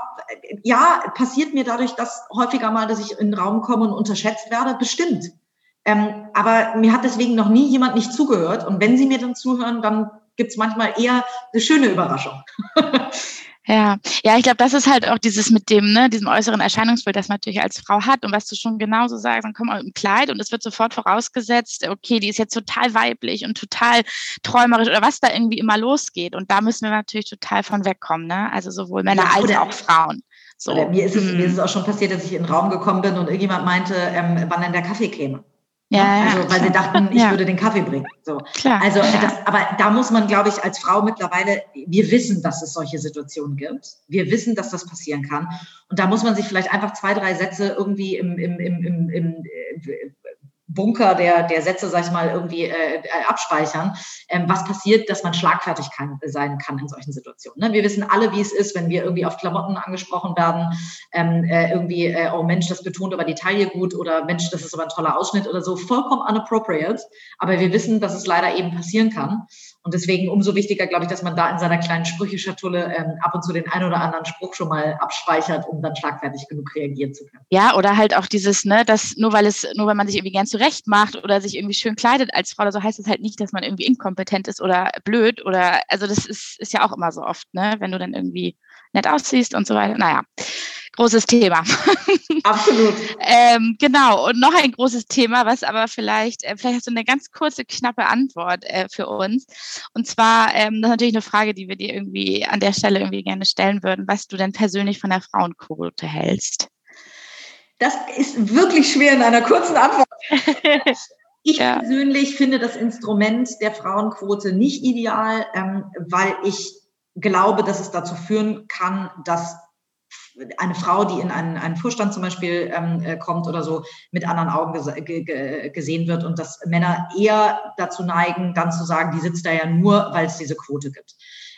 S3: ja, passiert mir dadurch, dass häufiger mal, dass ich in den Raum komme und unterschätzt werde, bestimmt. Ähm, aber mir hat deswegen noch nie jemand nicht zugehört. Und wenn sie mir dann zuhören, dann gibt's manchmal eher eine schöne Überraschung.
S2: Ja, ja, ich glaube, das ist halt auch dieses mit dem, ne, diesem äußeren Erscheinungsbild, das man natürlich als Frau hat und was du schon genauso sagst, dann kommt man im Kleid und es wird sofort vorausgesetzt, okay, die ist jetzt total weiblich und total träumerisch oder was da irgendwie immer losgeht. Und da müssen wir natürlich total von wegkommen, ne? Also sowohl Männer ja, als auch Frauen.
S3: So. Mir, ist es, mir ist es mhm. auch schon passiert, dass ich in den Raum gekommen bin und irgendjemand meinte, ähm, wann denn der Kaffee käme. Ja, also, weil klar. sie dachten, ich ja. würde den Kaffee bringen. So. Klar. Also, das, aber da muss man, glaube ich, als Frau mittlerweile, wir wissen, dass es solche Situationen gibt. Wir wissen, dass das passieren kann. Und da muss man sich vielleicht einfach zwei, drei Sätze irgendwie im, im, im, im, im Bunker der, der Sätze, sag ich mal, irgendwie äh, äh, abspeichern, ähm, was passiert, dass man schlagfertig kann, sein kann in solchen Situationen. Ne? Wir wissen alle, wie es ist, wenn wir irgendwie auf Klamotten angesprochen werden, ähm, äh, irgendwie, äh, oh Mensch, das betont aber die Taille gut oder Mensch, das ist aber ein toller Ausschnitt oder so, vollkommen unappropriate. Aber wir wissen, dass es leider eben passieren kann. Und deswegen umso wichtiger, glaube ich, dass man da in seiner kleinen Sprücheschatulle ähm, ab und zu den einen oder anderen Spruch schon mal abspeichert, um dann schlagfertig genug reagieren zu können.
S2: Ja, oder halt auch dieses, ne, dass nur weil es, nur weil man sich irgendwie gern zurecht macht oder sich irgendwie schön kleidet als Frau, oder so heißt es halt nicht, dass man irgendwie inkompetent ist oder blöd oder, also das ist, ist ja auch immer so oft, ne, wenn du dann irgendwie nett aussiehst und so weiter. Naja, großes Thema.
S3: Absolut.
S2: ähm, genau. Und noch ein großes Thema, was aber vielleicht, äh, vielleicht hast du eine ganz kurze, knappe Antwort äh, für uns. Und zwar, ähm, das ist natürlich eine Frage, die wir dir irgendwie an der Stelle irgendwie gerne stellen würden, was du denn persönlich von der Frauenquote hältst.
S3: Das ist wirklich schwer in einer kurzen Antwort. Ich ja. persönlich finde das Instrument der Frauenquote nicht ideal, ähm, weil ich glaube, dass es dazu führen kann, dass eine Frau, die in einen, einen Vorstand zum Beispiel ähm, äh, kommt oder so, mit anderen Augen gesehen wird und dass Männer eher dazu neigen, dann zu sagen, die sitzt da ja nur, weil es diese Quote gibt.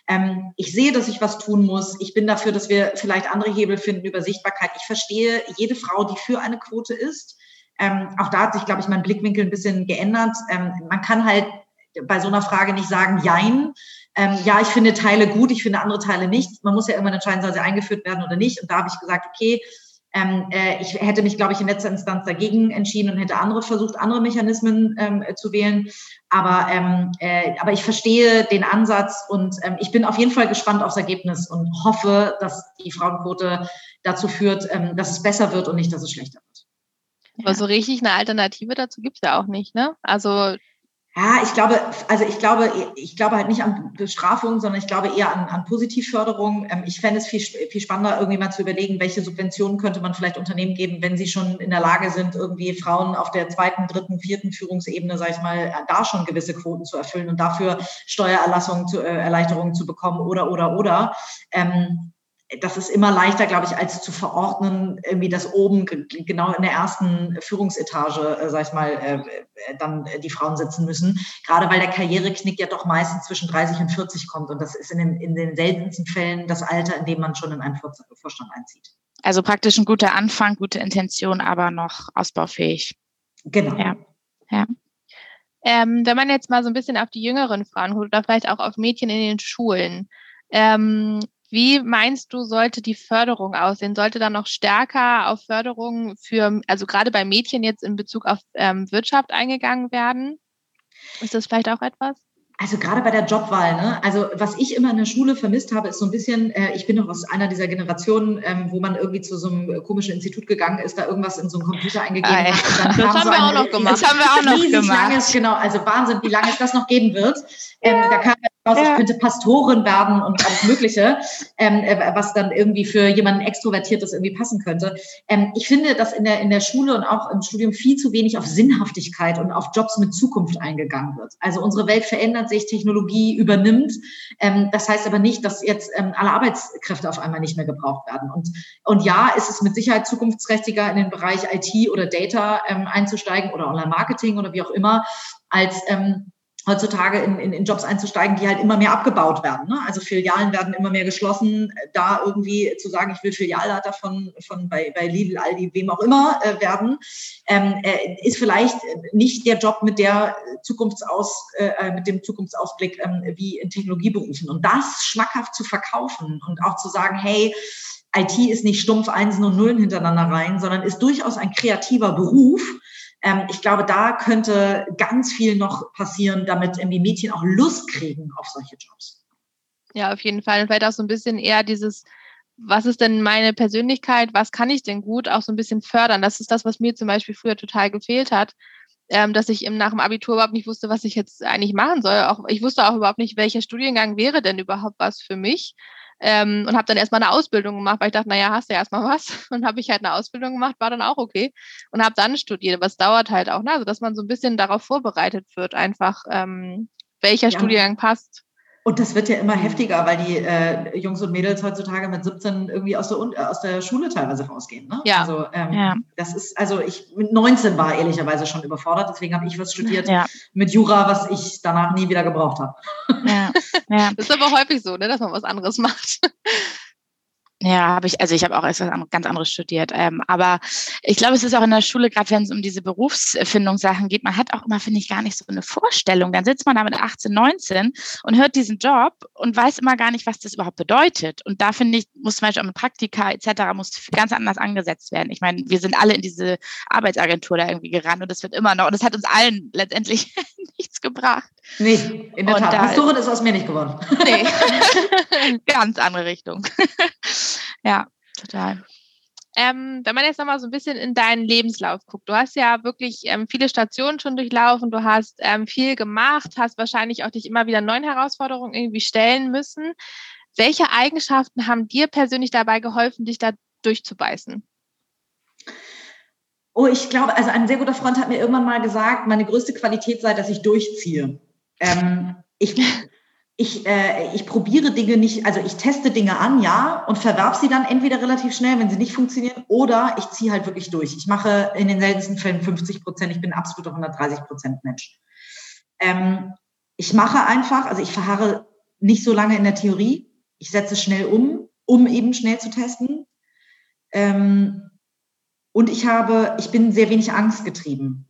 S3: Ähm, ich sehe, dass ich was tun muss. Ich bin dafür, dass wir vielleicht andere Hebel finden über Sichtbarkeit. Ich verstehe jede Frau, die für eine Quote ist. Ähm, auch da hat sich, glaube ich, mein Blickwinkel ein bisschen geändert. Ähm, man kann halt bei so einer Frage nicht sagen, jein, ähm, ja, ich finde Teile gut, ich finde andere Teile nicht. Man muss ja irgendwann entscheiden, soll sie eingeführt werden oder nicht. Und da habe ich gesagt, okay, ähm, äh, ich hätte mich, glaube ich, in letzter Instanz dagegen entschieden und hätte andere versucht, andere Mechanismen ähm, äh, zu wählen. Aber, ähm, äh, aber ich verstehe den Ansatz und ähm, ich bin auf jeden Fall gespannt aufs Ergebnis und hoffe, dass die Frauenquote dazu führt, ähm, dass es besser wird und nicht, dass es schlechter wird.
S1: Aber so richtig eine Alternative dazu gibt es ja auch nicht, ne? Also
S3: ja, ich glaube, also ich glaube, ich glaube halt nicht an Bestrafung, sondern ich glaube eher an, an Positivförderung. Ähm, ich fände es viel, viel spannender, irgendwie mal zu überlegen, welche Subventionen könnte man vielleicht Unternehmen geben, wenn sie schon in der Lage sind, irgendwie Frauen auf der zweiten, dritten, vierten Führungsebene, sage ich mal, da schon gewisse Quoten zu erfüllen und dafür Steuererlassungen zu, äh, Erleichterungen zu bekommen oder, oder, oder. Ähm, das ist immer leichter, glaube ich, als zu verordnen, irgendwie das oben genau in der ersten Führungsetage, äh, sag ich mal, äh, äh dann die Frauen sitzen müssen. Gerade weil der Karriereknick ja doch meistens zwischen 30 und 40 kommt. Und das ist in den, in den seltensten Fällen das Alter, in dem man schon in einen Vorstand einzieht.
S2: Also praktisch ein guter Anfang, gute Intention, aber noch ausbaufähig.
S3: Genau.
S2: Ja. ja.
S1: Ähm, wenn man jetzt mal so ein bisschen auf die jüngeren Frauen oder vielleicht auch auf Mädchen in den Schulen, ähm, wie meinst du, sollte die Förderung aussehen? Sollte da noch stärker auf Förderung für, also gerade bei Mädchen jetzt in Bezug auf ähm, Wirtschaft eingegangen werden? Ist das vielleicht auch etwas?
S3: Also gerade bei der Jobwahl, ne? Also was ich immer in der Schule vermisst habe, ist so ein bisschen, äh, ich bin noch aus einer dieser Generationen, ähm, wo man irgendwie zu so einem komischen Institut gegangen ist, da irgendwas in so einen Computer eingegeben Ei. hat. Und
S1: dann das haben so wir auch noch gemacht. Das haben wir auch noch gemacht.
S3: Langes, genau, also Wahnsinn, wie lange es das noch geben wird. Ähm, ja. Da kam raus, ja. ich könnte Pastorin werden und alles Mögliche, ähm, äh, was dann irgendwie für jemanden Extrovertiertes irgendwie passen könnte. Ähm, ich finde, dass in der, in der Schule und auch im Studium viel zu wenig auf Sinnhaftigkeit und auf Jobs mit Zukunft eingegangen wird. Also unsere Welt verändert sich, Technologie übernimmt. Ähm, das heißt aber nicht, dass jetzt ähm, alle Arbeitskräfte auf einmal nicht mehr gebraucht werden. Und, und ja, ist es mit Sicherheit zukunftsträchtiger in den Bereich IT oder Data ähm, einzusteigen oder Online-Marketing oder wie auch immer, als ähm, heutzutage in, in, in Jobs einzusteigen, die halt immer mehr abgebaut werden. Ne? Also Filialen werden immer mehr geschlossen. Da irgendwie zu sagen, ich will Filialleiter von, von bei, bei Lidl, Aldi, wem auch immer äh, werden, ähm, äh, ist vielleicht nicht der Job mit der Zukunftsaus, äh, mit dem Zukunftsausblick ähm, wie in Technologieberufen. Und das schmackhaft zu verkaufen und auch zu sagen, hey, IT ist nicht stumpf Einsen und Nullen hintereinander rein, sondern ist durchaus ein kreativer Beruf ich glaube, da könnte ganz viel noch passieren, damit irgendwie Mädchen auch Lust kriegen auf solche Jobs.
S1: Ja, auf jeden Fall. Und vielleicht auch so ein bisschen eher dieses, was ist denn meine Persönlichkeit, was kann ich denn gut, auch so ein bisschen fördern. Das ist das, was mir zum Beispiel früher total gefehlt hat, ähm, dass ich nach dem Abitur überhaupt nicht wusste, was ich jetzt eigentlich machen soll. Auch, ich wusste auch überhaupt nicht, welcher Studiengang wäre denn überhaupt was für mich. Ähm, und habe dann erstmal eine Ausbildung gemacht, weil ich dachte, naja, hast du ja erstmal was. Und habe ich halt eine Ausbildung gemacht, war dann auch okay. Und habe dann studiert. Aber es dauert halt auch, ne? also dass man so ein bisschen darauf vorbereitet wird, einfach ähm, welcher ja. Studiengang passt.
S3: Und das wird ja immer heftiger, weil die äh, Jungs und Mädels heutzutage mit 17 irgendwie aus der, äh, aus der Schule teilweise rausgehen. Ne?
S1: Ja.
S3: Also ähm, ja. das ist, also ich mit 19 war ehrlicherweise schon überfordert, deswegen habe ich was studiert ja. mit Jura, was ich danach nie wieder gebraucht habe.
S1: Ja. ja. Das ist aber häufig so, ne, dass man was anderes macht.
S2: Ja, habe ich, also ich habe auch etwas ganz anderes studiert. Ähm, aber ich glaube, es ist auch in der Schule, gerade wenn es um diese Berufsfindungssachen geht, man hat auch immer, finde ich, gar nicht so eine Vorstellung. Dann sitzt man da mit 18, 19 und hört diesen Job und weiß immer gar nicht, was das überhaupt bedeutet. Und da finde ich, muss zum Beispiel auch mit Praktika etc. muss ganz anders angesetzt werden. Ich meine, wir sind alle in diese Arbeitsagentur da irgendwie gerannt und das wird immer noch, und das hat uns allen letztendlich nichts gebracht.
S3: Nee, in der und Tat. Da, Pastorin ist aus mir nicht geworden. Nee,
S2: ganz andere Richtung. ja, total.
S1: Ähm, wenn man jetzt nochmal so ein bisschen in deinen Lebenslauf guckt, du hast ja wirklich ähm, viele Stationen schon durchlaufen, du hast ähm, viel gemacht, hast wahrscheinlich auch dich immer wieder neuen Herausforderungen irgendwie stellen müssen. Welche Eigenschaften haben dir persönlich dabei geholfen, dich da durchzubeißen?
S3: Oh, ich glaube, also ein sehr guter Freund hat mir irgendwann mal gesagt, meine größte Qualität sei, dass ich durchziehe. Ähm, ich ich, äh, ich probiere Dinge nicht, also ich teste Dinge an, ja, und verwerf sie dann entweder relativ schnell, wenn sie nicht funktionieren, oder ich ziehe halt wirklich durch. Ich mache in den seltensten Fällen 50 Prozent, ich bin absoluter 130 Prozent Mensch. Ähm, ich mache einfach, also ich verharre nicht so lange in der Theorie, ich setze schnell um, um eben schnell zu testen. Ähm, und ich habe, ich bin sehr wenig angstgetrieben.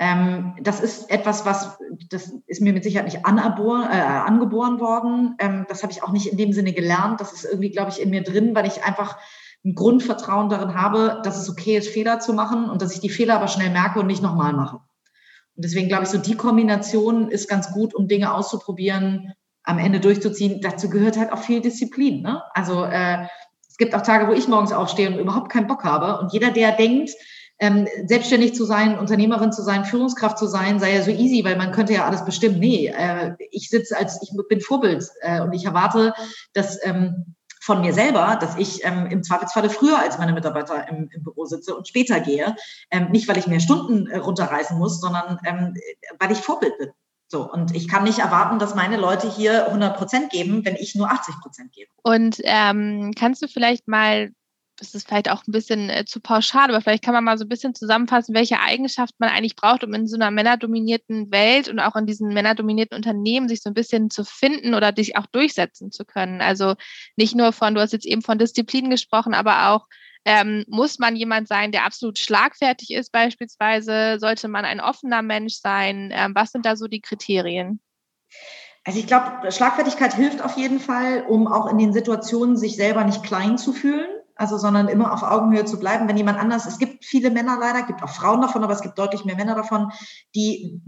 S3: Ähm, das ist etwas, was, das ist mir mit Sicherheit nicht anabor, äh, angeboren worden. Ähm, das habe ich auch nicht in dem Sinne gelernt. Das ist irgendwie, glaube ich, in mir drin, weil ich einfach ein Grundvertrauen darin habe, dass es okay ist, Fehler zu machen und dass ich die Fehler aber schnell merke und nicht nochmal mache. Und deswegen glaube ich, so die Kombination ist ganz gut, um Dinge auszuprobieren, am Ende durchzuziehen. Dazu gehört halt auch viel Disziplin. Ne? Also äh, es gibt auch Tage, wo ich morgens aufstehe und überhaupt keinen Bock habe. Und jeder, der denkt, ähm, selbstständig zu sein, Unternehmerin zu sein, Führungskraft zu sein, sei ja so easy, weil man könnte ja alles bestimmen. Nee, äh, ich sitze als, ich bin Vorbild äh, und ich erwarte, dass ähm, von mir selber, dass ich ähm, im Zweifelsfalle früher als meine Mitarbeiter im, im Büro sitze und später gehe. Ähm, nicht, weil ich mehr Stunden äh, runterreißen muss, sondern ähm, weil ich Vorbild bin. So, und ich kann nicht erwarten, dass meine Leute hier 100 Prozent geben, wenn ich nur 80 Prozent gebe.
S1: Und ähm, kannst du vielleicht mal das ist vielleicht auch ein bisschen äh, zu pauschal, aber vielleicht kann man mal so ein bisschen zusammenfassen, welche Eigenschaften man eigentlich braucht, um in so einer männerdominierten Welt und auch in diesen männerdominierten Unternehmen sich so ein bisschen zu finden oder dich auch durchsetzen zu können. Also nicht nur von, du hast jetzt eben von Disziplin gesprochen, aber auch ähm, muss man jemand sein, der absolut schlagfertig ist beispielsweise? Sollte man ein offener Mensch sein? Ähm, was sind da so die Kriterien?
S3: Also ich glaube, Schlagfertigkeit hilft auf jeden Fall, um auch in den Situationen sich selber nicht klein zu fühlen also sondern immer auf Augenhöhe zu bleiben. Wenn jemand anders, es gibt viele Männer leider, gibt auch Frauen davon, aber es gibt deutlich mehr Männer davon, die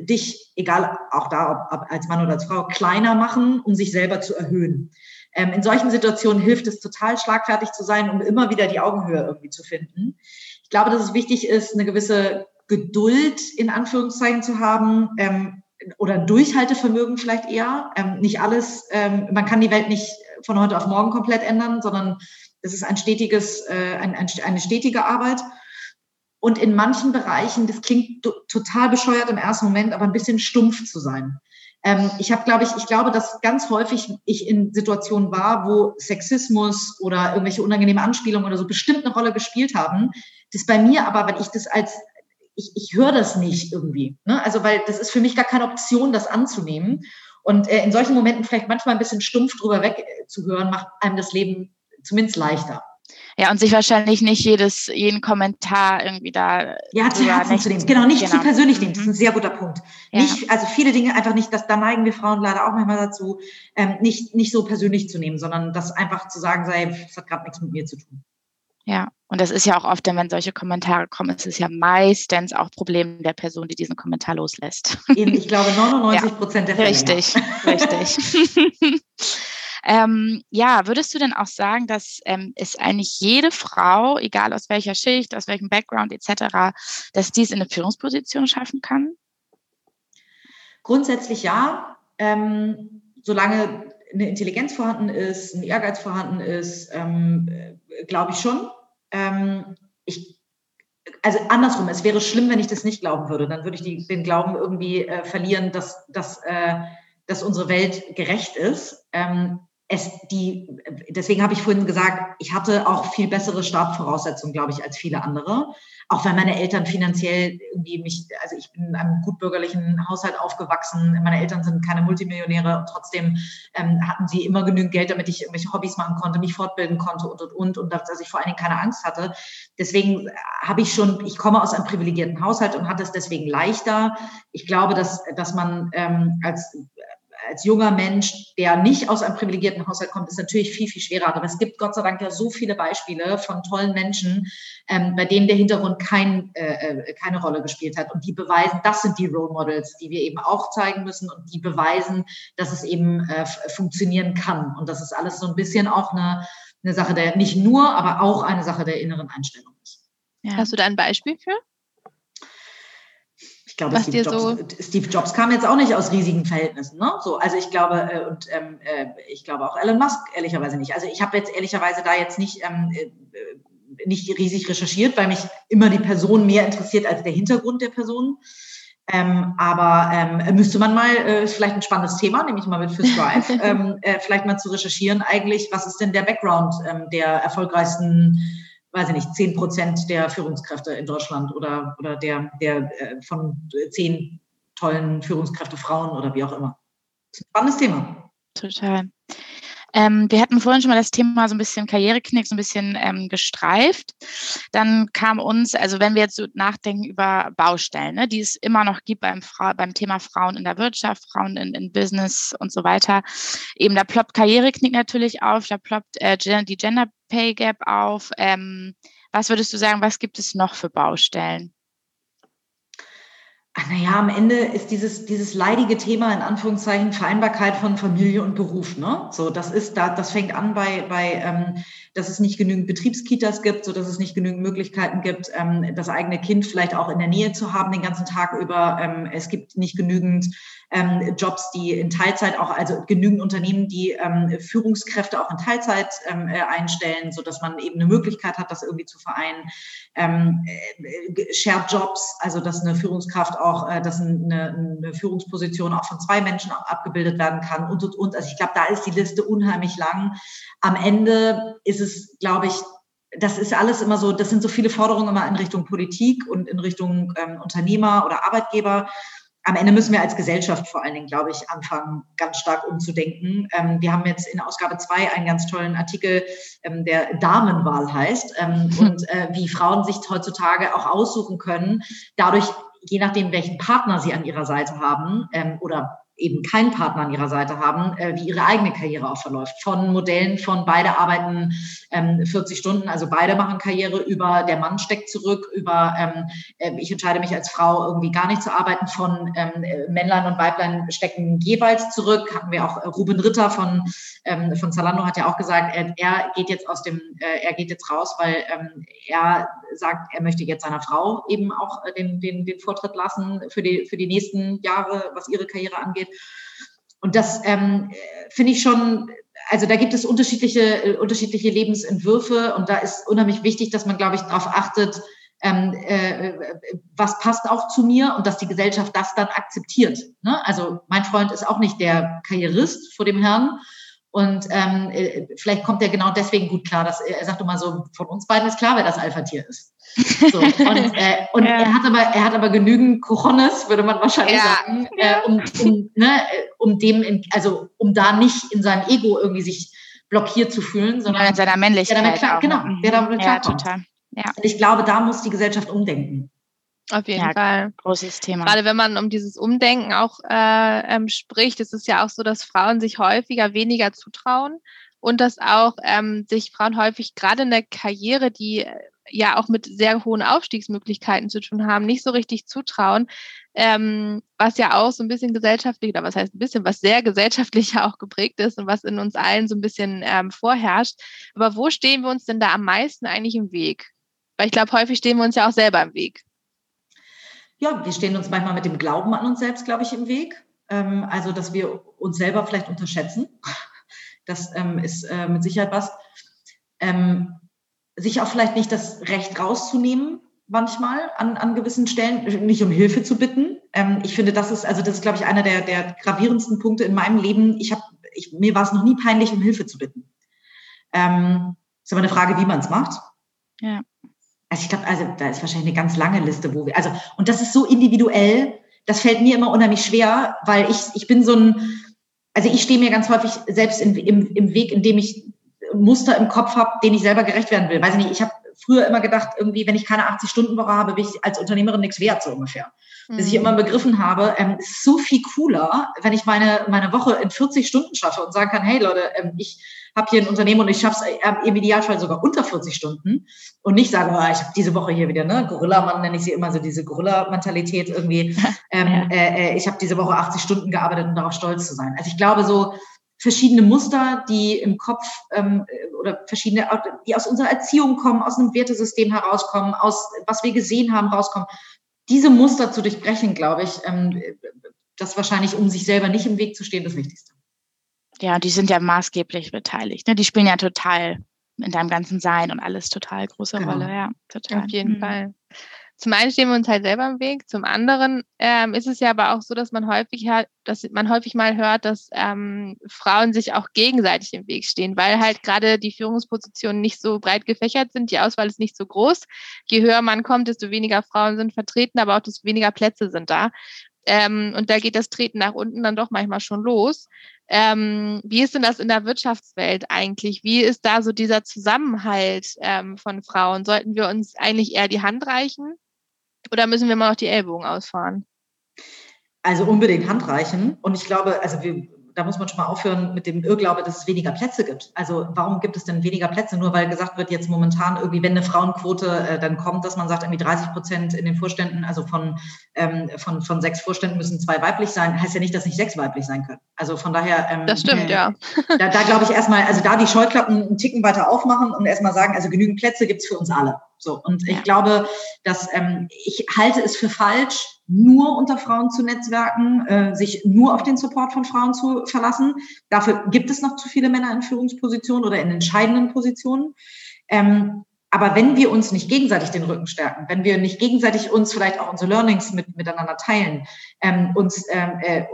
S3: dich, egal auch da, ob, ob als Mann oder als Frau, kleiner machen, um sich selber zu erhöhen. Ähm, in solchen Situationen hilft es total schlagfertig zu sein, um immer wieder die Augenhöhe irgendwie zu finden. Ich glaube, dass es wichtig ist, eine gewisse Geduld in Anführungszeichen zu haben. Ähm, oder Durchhaltevermögen vielleicht eher. Ähm, nicht alles, ähm, man kann die Welt nicht von heute auf morgen komplett ändern, sondern es ist ein stetiges, äh, ein, ein, eine stetige Arbeit. Und in manchen Bereichen, das klingt total bescheuert im ersten Moment, aber ein bisschen stumpf zu sein. Ähm, ich habe, glaube ich, ich glaube, dass ganz häufig ich in Situationen war, wo Sexismus oder irgendwelche unangenehme Anspielungen oder so bestimmt eine Rolle gespielt haben. Das bei mir aber, wenn ich das als ich, ich höre das nicht irgendwie. Ne? Also, weil das ist für mich gar keine Option, das anzunehmen. Und äh, in solchen Momenten vielleicht manchmal ein bisschen stumpf drüber weg äh, macht einem das Leben zumindest leichter.
S2: Ja, und sich wahrscheinlich nicht jedes, jeden Kommentar irgendwie da.
S3: Ja, zu Herzen zu nehmen. Genau, nicht genau. zu persönlich nehmen. Das ist ein mhm. sehr guter Punkt. Ja. Nicht, also viele Dinge einfach nicht, das, da neigen wir Frauen leider auch manchmal dazu, ähm, nicht, nicht so persönlich zu nehmen, sondern das einfach zu sagen, sei, das hat gerade nichts mit mir zu tun.
S2: Ja, und das ist ja auch oft, wenn solche Kommentare kommen, ist es ja meistens auch Problem der Person, die diesen Kommentar loslässt.
S3: Eben, ich glaube 99 Prozent ja, der
S2: Fälle. Richtig, richtig. ähm, ja, würdest du denn auch sagen, dass ähm, es eigentlich jede Frau, egal aus welcher Schicht, aus welchem Background etc., dass dies in eine Führungsposition schaffen kann?
S3: Grundsätzlich ja. Ähm, solange eine Intelligenz vorhanden ist, ein Ehrgeiz vorhanden ist, ähm, äh, glaube ich schon. Ähm, ich, also andersrum, es wäre schlimm, wenn ich das nicht glauben würde. Dann würde ich die, den Glauben irgendwie äh, verlieren, dass, dass, äh, dass unsere Welt gerecht ist. Ähm, es die, deswegen habe ich vorhin gesagt, ich hatte auch viel bessere Startvoraussetzungen, glaube ich, als viele andere. Auch weil meine Eltern finanziell irgendwie mich, also ich bin in einem gutbürgerlichen Haushalt aufgewachsen. Meine Eltern sind keine Multimillionäre und trotzdem ähm, hatten sie immer genügend Geld, damit ich irgendwelche Hobbys machen konnte, mich fortbilden konnte und und und und dass ich vor allen Dingen keine Angst hatte. Deswegen habe ich schon, ich komme aus einem privilegierten Haushalt und hatte es deswegen leichter. Ich glaube, dass, dass man ähm, als als junger Mensch, der nicht aus einem privilegierten Haushalt kommt, ist natürlich viel, viel schwerer. Aber es gibt Gott sei Dank ja so viele Beispiele von tollen Menschen, ähm, bei denen der Hintergrund kein, äh, äh, keine Rolle gespielt hat. Und die beweisen, das sind die Role Models, die wir eben auch zeigen müssen und die beweisen, dass es eben äh, funktionieren kann. Und das ist alles so ein bisschen auch eine, eine Sache der, nicht nur, aber auch eine Sache der inneren Einstellung.
S1: Ja. Hast du da ein Beispiel für?
S3: Ich glaube, Steve Jobs, so Steve Jobs, kam jetzt auch nicht aus riesigen Verhältnissen. Ne? So, also ich glaube, äh, und ähm, äh, ich glaube auch Elon Musk ehrlicherweise nicht. Also ich habe jetzt ehrlicherweise da jetzt nicht, ähm, äh, nicht riesig recherchiert, weil mich immer die Person mehr interessiert als der Hintergrund der Person. Ähm, aber ähm, müsste man mal, äh, vielleicht ein spannendes Thema, nehme ich mal mit für Strive, ähm, äh, vielleicht mal zu recherchieren eigentlich, was ist denn der Background ähm, der erfolgreichsten weiß ich nicht, zehn Prozent der Führungskräfte in Deutschland oder, oder der, der äh, von zehn tollen Führungskräfte Frauen oder wie auch immer. Spannendes Thema.
S2: Total. Ähm, wir hatten vorhin schon mal das Thema so ein bisschen Karriereknick, so ein bisschen ähm, gestreift. Dann kam uns, also wenn wir jetzt so nachdenken über Baustellen, ne, die es immer noch gibt beim, Fra beim Thema Frauen in der Wirtschaft, Frauen in, in Business und so weiter, eben da ploppt Karriereknick natürlich auf, da ploppt äh, die Gender Pay Gap auf. Ähm, was würdest du sagen, was gibt es noch für Baustellen?
S3: Naja, am Ende ist dieses, dieses leidige Thema in Anführungszeichen Vereinbarkeit von Familie und Beruf. Ne? So, das ist da, das fängt an bei, bei ähm, dass es nicht genügend Betriebskitas gibt, so dass es nicht genügend Möglichkeiten gibt, ähm, das eigene Kind vielleicht auch in der Nähe zu haben den ganzen Tag über. Ähm, es gibt nicht genügend ähm, Jobs, die in Teilzeit auch, also genügend Unternehmen, die ähm, Führungskräfte auch in Teilzeit ähm, äh, einstellen, so dass man eben eine Möglichkeit hat, das irgendwie zu vereinen. Ähm, äh, Shared Jobs, also dass eine Führungskraft auch, äh, dass eine, eine Führungsposition auch von zwei Menschen abgebildet werden kann und und und. Also ich glaube, da ist die Liste unheimlich lang. Am Ende ist es, glaube ich, das ist alles immer so, das sind so viele Forderungen immer in Richtung Politik und in Richtung ähm, Unternehmer oder Arbeitgeber am Ende müssen wir als Gesellschaft vor allen Dingen, glaube ich, anfangen, ganz stark umzudenken. Ähm, wir haben jetzt in Ausgabe zwei einen ganz tollen Artikel, ähm, der Damenwahl heißt ähm, und äh, wie Frauen sich heutzutage auch aussuchen können, dadurch, je nachdem, welchen Partner sie an ihrer Seite haben ähm, oder eben keinen Partner an ihrer Seite haben, äh, wie ihre eigene Karriere auch verläuft. Von Modellen von beide arbeiten ähm, 40 Stunden, also beide machen Karriere, über der Mann steckt zurück, über ähm, äh, ich entscheide mich als Frau irgendwie gar nicht zu arbeiten, von ähm, Männlein und Weiblein stecken jeweils zurück. Hatten wir auch äh, Ruben Ritter von, ähm, von Zalando hat ja auch gesagt, er, er geht jetzt aus dem, äh, er geht jetzt raus, weil ähm, er sagt, er möchte jetzt seiner Frau eben auch äh, den, den, den Vortritt lassen für die, für die nächsten Jahre, was ihre Karriere angeht geht. Und das ähm, finde ich schon, also da gibt es unterschiedliche, äh, unterschiedliche Lebensentwürfe und da ist unheimlich wichtig, dass man, glaube ich, darauf achtet, ähm, äh, was passt auch zu mir und dass die Gesellschaft das dann akzeptiert. Ne? Also mein Freund ist auch nicht der Karrierist vor dem Herrn, und ähm, äh, vielleicht kommt er genau deswegen gut klar, dass er sagt immer so, von uns beiden ist klar, wer das Alpha-Tier ist. So, und äh, und ja. er, hat aber, er hat aber genügend Cojones, würde man wahrscheinlich ja. sagen, äh, um, um, ne, um dem, in, also um da nicht in seinem Ego irgendwie sich blockiert zu fühlen, sondern
S2: ja, in seiner Männlichkeit.
S3: Der damit klar, genau, der damit
S2: ja, total.
S3: Ja. Und ich glaube, da muss die Gesellschaft umdenken.
S1: Auf jeden ja, Fall.
S2: Großes Thema.
S1: Gerade wenn man um dieses Umdenken auch äh, ähm, spricht, ist es ja auch so, dass Frauen sich häufiger weniger zutrauen und dass auch ähm, sich Frauen häufig gerade in der Karriere, die äh, ja auch mit sehr hohen Aufstiegsmöglichkeiten zu tun haben, nicht so richtig zutrauen, ähm, was ja auch so ein bisschen gesellschaftlich, oder was heißt ein bisschen, was sehr gesellschaftlich auch geprägt ist und was in uns allen so ein bisschen ähm, vorherrscht. Aber wo stehen wir uns denn da am meisten eigentlich im Weg? Weil ich glaube, häufig stehen wir uns ja auch selber im Weg
S3: ja, wir stehen uns manchmal mit dem Glauben an uns selbst, glaube ich, im Weg. Ähm, also, dass wir uns selber vielleicht unterschätzen. Das ähm, ist äh, mit Sicherheit was. Ähm, sich auch vielleicht nicht das Recht rauszunehmen, manchmal an, an gewissen Stellen, nicht um Hilfe zu bitten. Ähm, ich finde, das ist, also das ist, glaube ich, einer der, der gravierendsten Punkte in meinem Leben. Ich habe, ich, mir war es noch nie peinlich, um Hilfe zu bitten. Ähm, ist aber eine Frage, wie man es macht. Ja. Also ich glaube, also da ist wahrscheinlich eine ganz lange Liste, wo wir, also, und das ist so individuell, das fällt mir immer unheimlich schwer, weil ich, ich bin so ein, also ich stehe mir ganz häufig selbst in, im, im Weg, in dem ich Muster im Kopf habe, denen ich selber gerecht werden will. Weiß ich nicht, ich habe früher immer gedacht, irgendwie, wenn ich keine 80-Stunden-Woche habe, bin ich als Unternehmerin nichts wert, so ungefähr. Mhm. Bis ich immer begriffen habe, ähm, ist so viel cooler, wenn ich meine, meine Woche in 40 Stunden schaffe und sagen kann, hey Leute, ähm, ich habe hier ein Unternehmen und ich schaffe es äh, im Idealfall sogar unter 40 Stunden und nicht sage, oh, ich habe diese Woche hier wieder, ne, Gorilla-Mann nenne ich sie immer so, diese Gorilla-Mentalität irgendwie. ähm, äh, äh, ich habe diese Woche 80 Stunden gearbeitet, um darauf stolz zu sein. Also ich glaube so, verschiedene Muster, die im Kopf ähm, oder verschiedene, die aus unserer Erziehung kommen, aus einem Wertesystem herauskommen, aus was wir gesehen haben, rauskommen. Diese Muster zu durchbrechen, glaube ich, ähm, das wahrscheinlich, um sich selber nicht im Weg zu stehen, das Wichtigste.
S2: Ja, die sind ja maßgeblich beteiligt. Ne? Die spielen ja total in deinem ganzen Sein und alles total große genau. Rolle. Ja, total.
S1: Auf jeden mhm. Fall. Zum einen stehen wir uns halt selber im Weg, zum anderen ähm, ist es ja aber auch so, dass man häufig hat, dass man häufig mal hört, dass ähm, Frauen sich auch gegenseitig im Weg stehen, weil halt gerade die Führungspositionen nicht so breit gefächert sind, die Auswahl ist nicht so groß. Je höher man kommt, desto weniger Frauen sind vertreten, aber auch desto weniger Plätze sind da. Ähm, und da geht das Treten nach unten dann doch manchmal schon los. Ähm, wie ist denn das in der Wirtschaftswelt eigentlich? Wie ist da so dieser Zusammenhalt ähm, von Frauen? Sollten wir uns eigentlich eher die Hand reichen oder müssen wir mal noch die Ellbogen ausfahren?
S3: Also unbedingt Hand reichen. Und ich glaube, also wir, da muss man schon mal aufhören mit dem Irrglaube, dass es weniger Plätze gibt. Also warum gibt es denn weniger Plätze? Nur weil gesagt wird, jetzt momentan irgendwie, wenn eine Frauenquote äh, dann kommt, dass man sagt, irgendwie 30 Prozent in den Vorständen, also von, ähm, von, von sechs Vorständen müssen zwei weiblich sein, heißt ja nicht, dass nicht sechs weiblich sein können. Also von daher.
S1: Ähm, das stimmt,
S3: äh,
S1: ja.
S3: da, da glaube ich erstmal, also da die Scheuklappen einen Ticken weiter aufmachen und erstmal sagen, also genügend Plätze gibt es für uns alle. So, und ich glaube, dass ähm, ich halte es für falsch, nur unter Frauen zu netzwerken, äh, sich nur auf den Support von Frauen zu verlassen. Dafür gibt es noch zu viele Männer in Führungspositionen oder in entscheidenden Positionen. Ähm, aber wenn wir uns nicht gegenseitig den Rücken stärken, wenn wir nicht gegenseitig uns vielleicht auch unsere Learnings mit, miteinander teilen, ähm, uns, ähm, äh,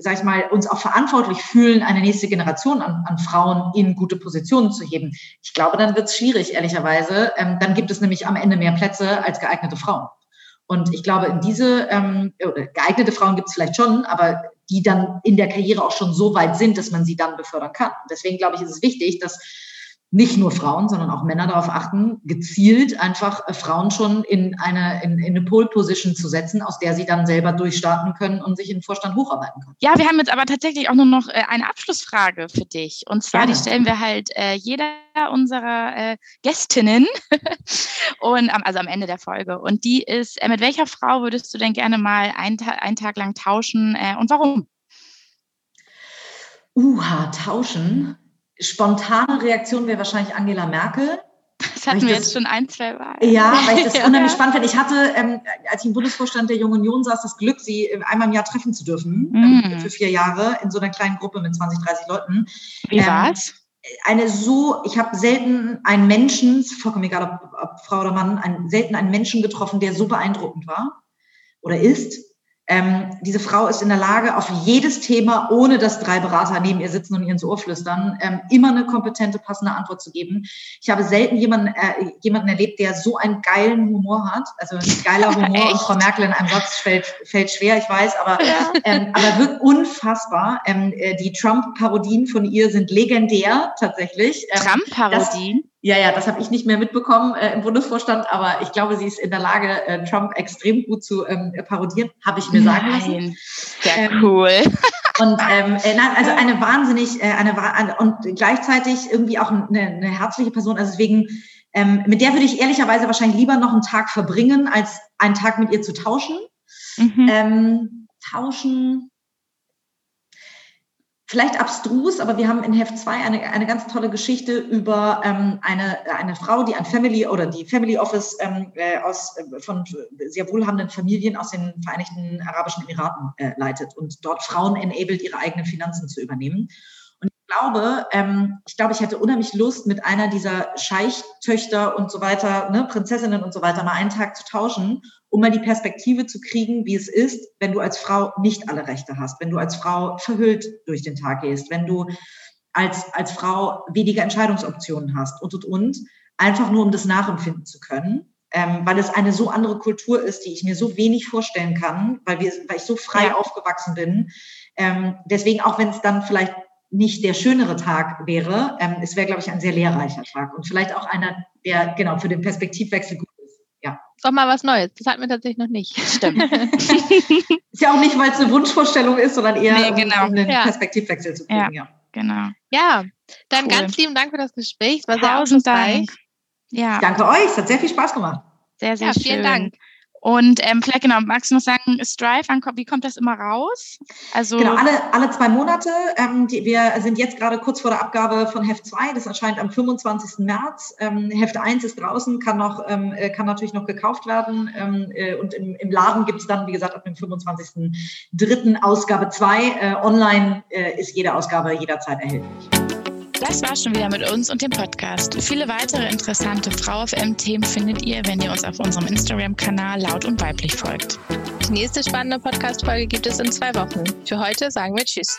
S3: sag ich mal, uns auch verantwortlich fühlen, eine nächste Generation an, an Frauen in gute Positionen zu heben, ich glaube, dann wird es schwierig, ehrlicherweise. Ähm, dann gibt es nämlich am Ende mehr Plätze als geeignete Frauen. Und ich glaube, in diese ähm, geeignete Frauen gibt es vielleicht schon, aber die dann in der Karriere auch schon so weit sind, dass man sie dann befördern kann. Deswegen glaube ich, ist es wichtig, dass nicht nur Frauen, sondern auch Männer darauf achten, gezielt einfach äh, Frauen schon in eine, in, in eine Pole-Position zu setzen, aus der sie dann selber durchstarten können und sich in den Vorstand hocharbeiten können.
S2: Ja, wir haben jetzt aber tatsächlich auch nur noch äh, eine Abschlussfrage für dich. Und zwar, Gerne. die stellen wir halt äh, jeder unserer äh, Gästinnen und also am Ende der Folge. Und die ist, äh, mit welcher Frau würdest du denn gerne mal einen, einen Tag lang tauschen äh, und warum?
S3: Uha, tauschen spontane Reaktion wäre wahrscheinlich Angela Merkel.
S2: Das hatten wir das, jetzt schon ein, zwei Mal.
S3: Ja, weil ich das ja. unheimlich spannend finde. Ich hatte, ähm, als ich im Bundesvorstand der Jungen Union saß, das Glück, sie einmal im Jahr treffen zu dürfen, mm. ähm, für vier Jahre, in so einer kleinen Gruppe mit 20, 30 Leuten.
S2: Wie ähm, war's?
S3: Eine so, ich habe selten einen Menschen, vollkommen egal ob, ob Frau oder Mann, einen, selten einen Menschen getroffen, der so beeindruckend war oder ist ähm, diese Frau ist in der Lage, auf jedes Thema, ohne dass drei Berater neben ihr sitzen und ihr ins Ohr flüstern, ähm, immer eine kompetente, passende Antwort zu geben. Ich habe selten jemanden, äh, jemanden erlebt, der so einen geilen Humor hat. Also ein geiler Humor und Frau Merkel in einem Satz fällt, fällt schwer, ich weiß, aber, ähm, aber wirklich unfassbar. Ähm, äh, die Trump-Parodien von ihr sind legendär tatsächlich.
S2: Ähm, Trump-Parodien?
S3: Ja, ja, das habe ich nicht mehr mitbekommen äh, im Bundesvorstand, aber ich glaube, sie ist in der Lage, äh, Trump extrem gut zu ähm, parodieren, habe ich mir sagen lassen.
S2: Sehr ähm, cool.
S3: Und ähm, äh, nein, also eine wahnsinnig, äh, eine, eine und gleichzeitig irgendwie auch eine, eine herzliche Person. Also deswegen, ähm, mit der würde ich ehrlicherweise wahrscheinlich lieber noch einen Tag verbringen, als einen Tag mit ihr zu tauschen. Mhm. Ähm, tauschen vielleicht abstrus, aber wir haben in Heft 2 eine, eine ganz tolle Geschichte über ähm, eine, eine Frau, die ein Family oder die Family Office ähm, äh, aus, äh, von sehr wohlhabenden Familien aus den Vereinigten Arabischen Emiraten äh, leitet und dort Frauen enabled, ihre eigenen Finanzen zu übernehmen. Glaube, ähm, ich glaube, ich hätte unheimlich Lust, mit einer dieser Scheichtöchter und so weiter, ne, Prinzessinnen und so weiter, mal einen Tag zu tauschen, um mal die Perspektive zu kriegen, wie es ist, wenn du als Frau nicht alle Rechte hast, wenn du als Frau verhüllt durch den Tag gehst, wenn du als, als Frau weniger Entscheidungsoptionen hast und, und, und, einfach nur um das nachempfinden zu können. Ähm, weil es eine so andere Kultur ist, die ich mir so wenig vorstellen kann, weil, wir, weil ich so frei ja. aufgewachsen bin. Ähm, deswegen, auch wenn es dann vielleicht nicht der schönere Tag wäre. Ähm, es wäre, glaube ich, ein sehr lehrreicher Tag und vielleicht auch einer, der genau für den Perspektivwechsel gut ist. Ja.
S1: Ist doch mal was Neues. Das hatten wir tatsächlich noch nicht.
S2: Stimmt.
S3: ist ja auch nicht, weil es eine Wunschvorstellung ist, sondern eher nee, genau. um, den ja. Perspektivwechsel zu kriegen. Ja,
S2: ja. genau.
S1: Ja, dann cool. ganz lieben Dank für das Gespräch. Es war sehr aufschlussreich.
S3: Ja. Ich danke euch. Es hat sehr viel Spaß gemacht.
S2: Sehr, sehr ja, schön. Vielen Dank. Und ähm, vielleicht genau, magst du noch sagen, Strive, wie kommt das immer raus?
S3: Also genau, alle, alle zwei Monate. Ähm, die, wir sind jetzt gerade kurz vor der Abgabe von Heft 2. Das erscheint am 25. März. Ähm, Heft 1 ist draußen, kann, noch, ähm, äh, kann natürlich noch gekauft werden. Ähm, äh, und im, im Laden gibt es dann, wie gesagt, ab dem 25.3. Ausgabe 2. Äh, online äh, ist jede Ausgabe jederzeit erhältlich.
S2: Das war schon wieder mit uns und dem Podcast. Viele weitere interessante Frau FM-Themen findet ihr, wenn ihr uns auf unserem Instagram-Kanal laut und weiblich folgt.
S1: Die nächste spannende Podcast-Folge gibt es in zwei Wochen. Für heute sagen wir Tschüss.